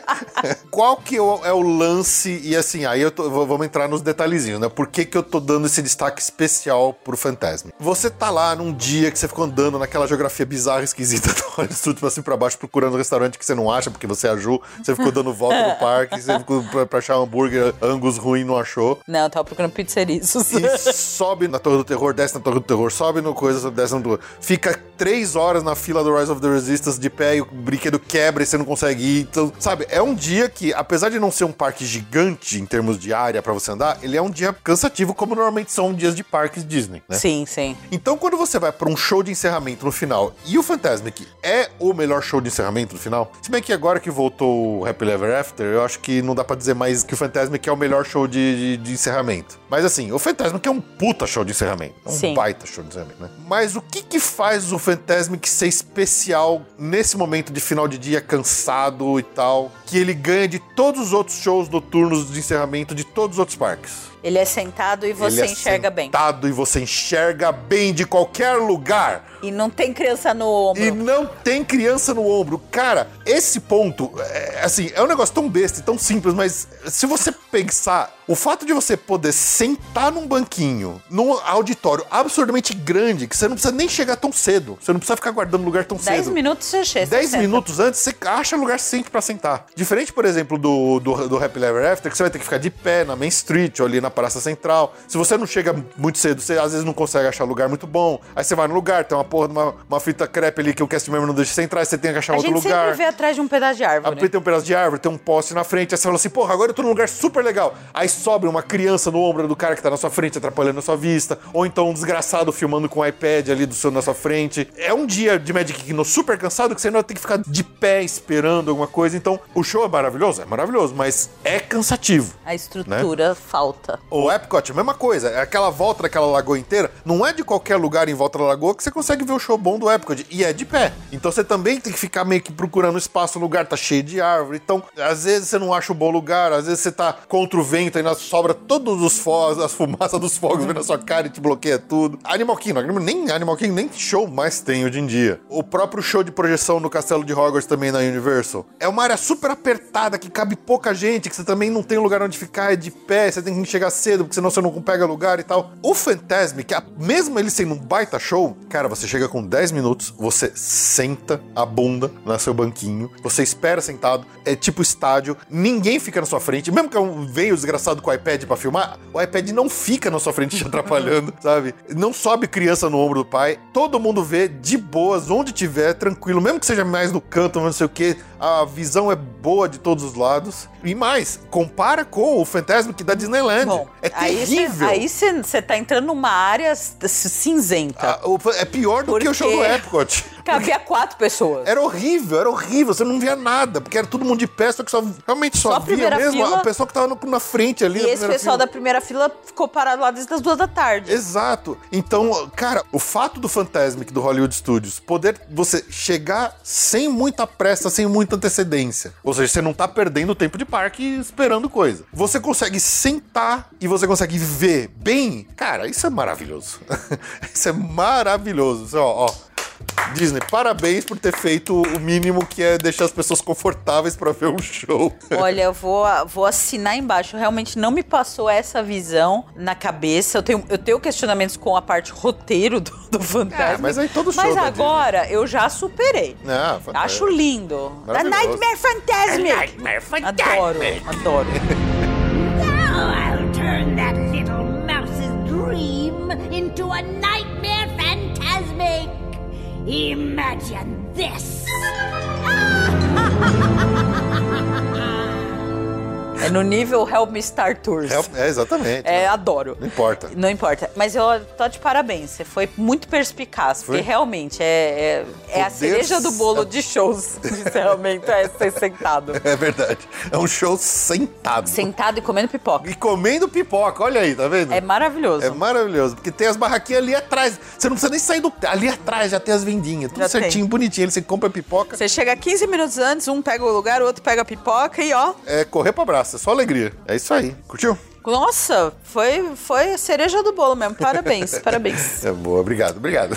Qual que é o, é o lance? E assim, aí eu tô- vamos entrar nos detalhezinhos, né? Por que, que eu tô dando esse destaque especial pro Fantasma? Você tá lá num dia que você ficou andando naquela geografia bizarra, esquisita do Hollywood Studios pra cima e pra baixo, procurando um restaurante que você não acha, porque você é a Ju, você ficou dando volta no parque, você ficou pra, pra achar um hambúrguer Angus ruim, não achou. Não, eu tava procurando pizzeriços. E sobe na Torre do Terror, desce na Torre do Terror, sobe no coisa, desce no Terror. Fica três horas na fila do Rise of the Resistance de pé e o brinquedo quebra e você não consegue ir. Então, sabe, é um dia que, apesar de não ser um parque gigante em termos de área pra você andar, ele é um dia cansativo, como normalmente são dias de parques Disney, né? Sim, sim. Então, quando você vai pra um show de encerramento no final e o Fantasmic é o melhor show de encerramento no final, se bem que agora que voltou o Happy Ever After, eu acho que não dá pra dizer mais que o Fantasmic é o melhor show de, de, de encerramento. Mas assim, o Fantasmic é um puta show de encerramento. É um Sim. baita show de encerramento, né? Mas o que que faz o Fantasmic ser especial nesse momento de final de dia cansado e tal, que ele ganha de todos os outros shows noturnos de encerramento de todos os outros parques? Ele é sentado e você Ele é enxerga bem. sentado e você enxerga bem de qualquer lugar. E não tem criança no ombro. E não tem criança no ombro. Cara, esse ponto, é, assim, é um negócio tão besta e tão simples, mas se você pensar, o fato de você poder sentar num banquinho, num auditório absurdamente grande, que você não precisa nem chegar tão cedo, você não precisa ficar guardando lugar tão 10 cedo. minutos você chega. 10 você senta. minutos antes, você acha lugar sempre pra sentar. Diferente, por exemplo, do, do, do Happy Ever After, que você vai ter que ficar de pé na Main Street ou ali na Praça Central. Se você não chega muito cedo, você às vezes não consegue achar lugar muito bom. Aí você vai no lugar, tem uma porra de uma, uma fita crepe ali que o cast member não deixa você entrar, aí você tem que achar A outro gente lugar. sempre vê atrás de um pedaço de árvore. Aí tem um pedaço de árvore, tem um poste na frente, aí você fala assim, porra, agora eu tô num lugar super legal. Aí sobra uma criança no ombro do cara que tá na sua frente, atrapalhando a sua vista, ou então um desgraçado filmando com o iPad ali do seu na sua frente. É um dia de Magic Kingdom super cansado que você ainda tem que ficar de pé esperando alguma coisa. Então, o show é maravilhoso? É maravilhoso, mas é cansativo. A estrutura falta. O Epcot, a mesma coisa. É aquela volta daquela lagoa inteira. Não é de qualquer lugar em volta da lagoa que você consegue ver o show bom do Epcot. E é de pé. Então você também tem que ficar meio que procurando espaço. O lugar tá cheio de árvore. Então, às vezes você não acha um bom lugar. Às vezes você tá contra o vento e sobra todos os fogos, as fumaças dos fogos vendo na sua cara e te bloqueia tudo. Animal Kingdom, nem Animal Kingdom, nem show mais tem hoje em dia. O próprio show de projeção no Castelo de Hogwarts também na Universal. É uma área super apertada, que cabe pouca gente, que você também não tem lugar onde ficar, é de pé, você tem que chegar cedo, porque senão você não pega lugar e tal. O Fantasmic, a- mesmo ele sendo um baita show, cara, você chega com 10 minutos, você senta a bunda no seu banquinho, você espera sentado, é tipo estádio, ninguém fica na sua frente, mesmo que venha o desgraçado com o iPad pra filmar, o iPad não fica na sua frente te atrapalhando, sabe? Não sobe criança no ombro do pai, todo mundo vê de boas, onde tiver, tranquilo, mesmo que seja mais no canto, não sei o que, a visão é boa de todos os lados. E mais, compara com o Fantasmic da Disneyland. Bom, é terrível. Aí você tá entrando numa área cinzenta. Ah, É pior do que o show do Porque- Epcot. Cabia quatro pessoas. Era horrível, era horrível. Você não via nada, porque era todo mundo de pé, só que só, realmente só, Só a via mesmo fila. a pessoa que tava no- na frente ali. E esse pessoal fila. da primeira fila ficou parado lá desde as duas da tarde. Exato. Então, cara, o fato do Fantasmic do Hollywood Studios poder você chegar sem muita pressa, sem muita antecedência. Ou seja, você não tá perdendo tempo de parque esperando coisa. Você consegue sentar e você consegue ver bem. Cara, isso é maravilhoso. isso é maravilhoso. Isso, ó, ó. Disney, parabéns por ter feito o mínimo que é deixar as pessoas confortáveis pra ver um show. Olha, eu vou, vou assinar embaixo. Realmente não me passou essa visão na cabeça. Eu tenho, eu tenho questionamentos com a parte roteiro do, do Fantasma. É, mas aí todo show Mas agora eu já superei. Ah. Acho lindo. The. Nightmare Fantasmic. Nightmare Adoro, adoro. Imagine this. É no nível Help Me Star Tours. É, é, exatamente. É, adoro. Não importa. Não importa. Mas eu tô de parabéns. Você foi muito perspicaz. Foi? Porque realmente é, é, é a cereja do bolo de shows de encerramento é ser sentado. É verdade. É um show sentado. Sentado e comendo pipoca. E comendo pipoca, olha aí, tá vendo? É maravilhoso. É maravilhoso, porque tem as barraquinhas ali atrás. Você não precisa nem sair do. Ali atrás já tem as vendinhas, tudo Já certinho, tem. bonitinho. Aí Você compra pipoca, Você chega 15 minutos antes, um pega o lugar, o outro pega a pipoca e ó. é correr pra braço, é só alegria. É isso aí. Curtiu? Nossa, foi, foi cereja do bolo mesmo. Parabéns, parabéns. É boa, obrigado, obrigado.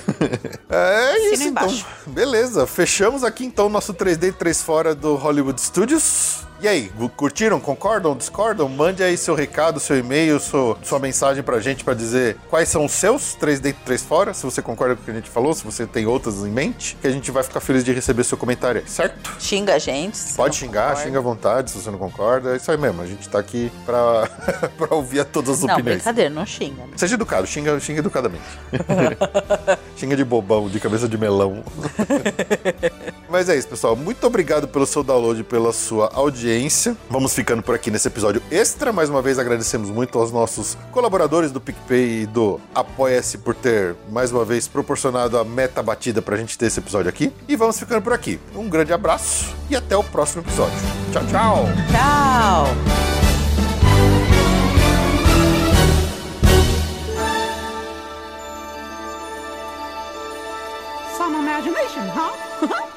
É Assina isso, então. embaixo. Beleza, fechamos aqui então o nosso 3D 3 fora do Hollywood Studios. E aí, curtiram, concordam, discordam? Mande aí seu recado, seu e-mail, sua, sua mensagem pra gente pra dizer quais são os seus 3D 3 fora, se você concorda com o que a gente falou, se você tem outras em mente, que a gente vai ficar feliz de receber seu comentário aí, certo? Xinga a gente. Pode xingar, concorda. xinga à vontade se você não concorda. É isso aí mesmo, a gente tá aqui pra, pra ouvir a todas as Não, opiniões. brincadeira, não xinga. né? Seja educado, xinga, xinga educadamente. xinga de bobão, de cabeça de melão. Mas é isso, pessoal. Muito obrigado pelo seu download, pela sua audiência. Vamos ficando por aqui nesse episódio extra. Mais uma vez, agradecemos muito aos nossos colaboradores do PicPay e do Apoia-se por ter, mais uma vez, proporcionado a meta batida pra gente ter esse episódio aqui. E vamos ficando por aqui. Um grande abraço e até o próximo episódio. Tchau, tchau! Tchau! Ha ha!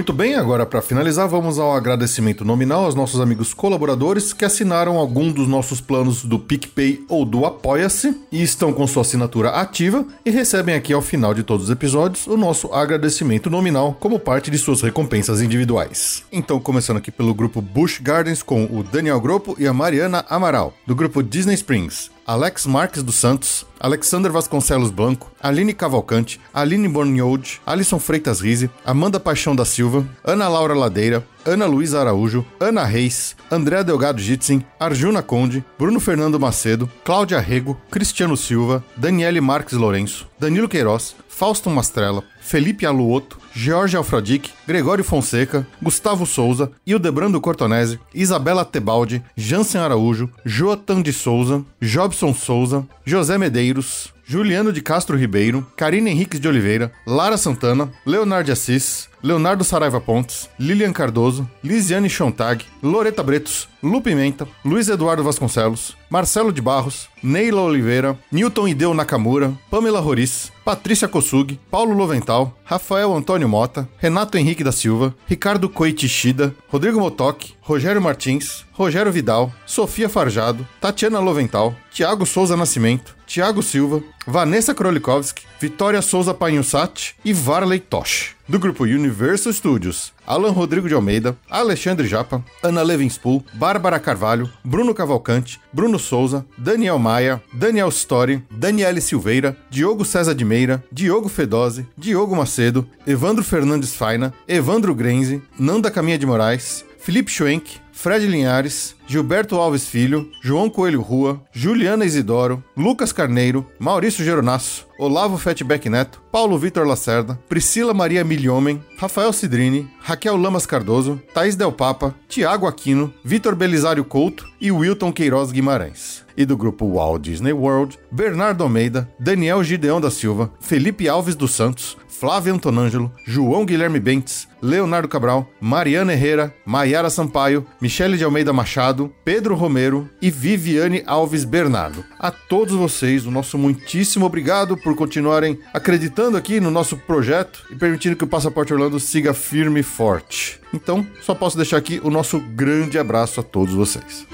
Muito bem, agora para finalizar, vamos ao agradecimento nominal aos nossos amigos colaboradores que assinaram algum dos nossos planos do PicPay ou do Apoia-se e estão com sua assinatura ativa e recebem aqui ao final de todos os episódios o nosso agradecimento nominal como parte de suas recompensas individuais. Então, começando aqui pelo grupo Bush Gardens com o Daniel Gropo e a Mariana Amaral, do grupo Disney Springs. Alex Marques dos Santos, Alexander Vasconcelos Blanco, Aline Cavalcante, Aline Bornhold, Alisson Freitas Rize, Amanda Paixão da Silva, Ana Laura Ladeira, Ana Luísa Araújo, Ana Reis, André Delgado Jitsin, Arjuna Conde, Bruno Fernando Macedo, Cláudia Rego, Cristiano Silva, Daniele Marques Lourenço, Danilo Queiroz, Fausto Mastrella, Felipe Aluoto, Jorge Alfradique, Gregório Fonseca, Gustavo Souza, Hildebrando Cortonese, Isabela Tebaldi, Jansen Araújo, Joatan de Souza, Jobson Souza, José Medeiros, Juliano de Castro Ribeiro, Karine Henriques de Oliveira, Lara Santana, Leonardo Assis, Leonardo Saraiva Pontes, Lilian Cardoso, Lisiane Chontag, Loreta Bretos, Lu Pimenta, Luiz Eduardo Vasconcelos, Marcelo de Barros, Neila Oliveira, Newton Ideu Nakamura, Pamela Roriz, Patrícia Kossug, Paulo Lovental, Rafael Antônio Mota, Renato Henrique da Silva, Ricardo Coitishida, Rodrigo Motoc, Rogério Martins, Rogério Vidal, Sofia Farjado, Tatiana Lovental, Tiago Souza Nascimento, Tiago Silva, Vanessa Krolikowski, Vitória Souza Panhussat e Varley Tosh. Do grupo Universal Studios, Alan Rodrigo de Almeida, Alexandre Japa, Ana Levenspool, Bárbara Carvalho, Bruno Cavalcante, Bruno Souza, Daniel Maia, Daniel Story, Daniele Silveira, Diogo César de Meira, Diogo Fedose, Diogo Macedo, Evandro Fernandes Faina, Evandro Grenze, Nanda Caminha de Moraes, Felipe Schwenk, Fred Linhares, Gilberto Alves Filho, João Coelho Rua, Juliana Isidoro, Lucas Carneiro, Maurício Geronasso, Olavo Fatback Neto, Paulo Vitor Lacerda, Priscila Maria Milhomem, Rafael Cidrini, Raquel Lamas Cardoso, Thaís Del Papa, Tiago Aquino, Vitor Belisário Couto e Wilton Queiroz Guimarães. E do grupo Walt Disney World, Bernardo Almeida, Daniel Gideão da Silva, Felipe Alves dos Santos, Flávio Antonângelo, João Guilherme Bentes, Leonardo Cabral, Mariana Herrera, Maiara Sampaio, Michele de Almeida Machado, Pedro Romero e Viviane Alves Bernardo. A todos vocês, o nosso muitíssimo obrigado por continuarem acreditando aqui no nosso projeto e permitindo que o Passaporte Orlando siga firme e forte. Então, só posso deixar aqui o nosso grande abraço a todos vocês.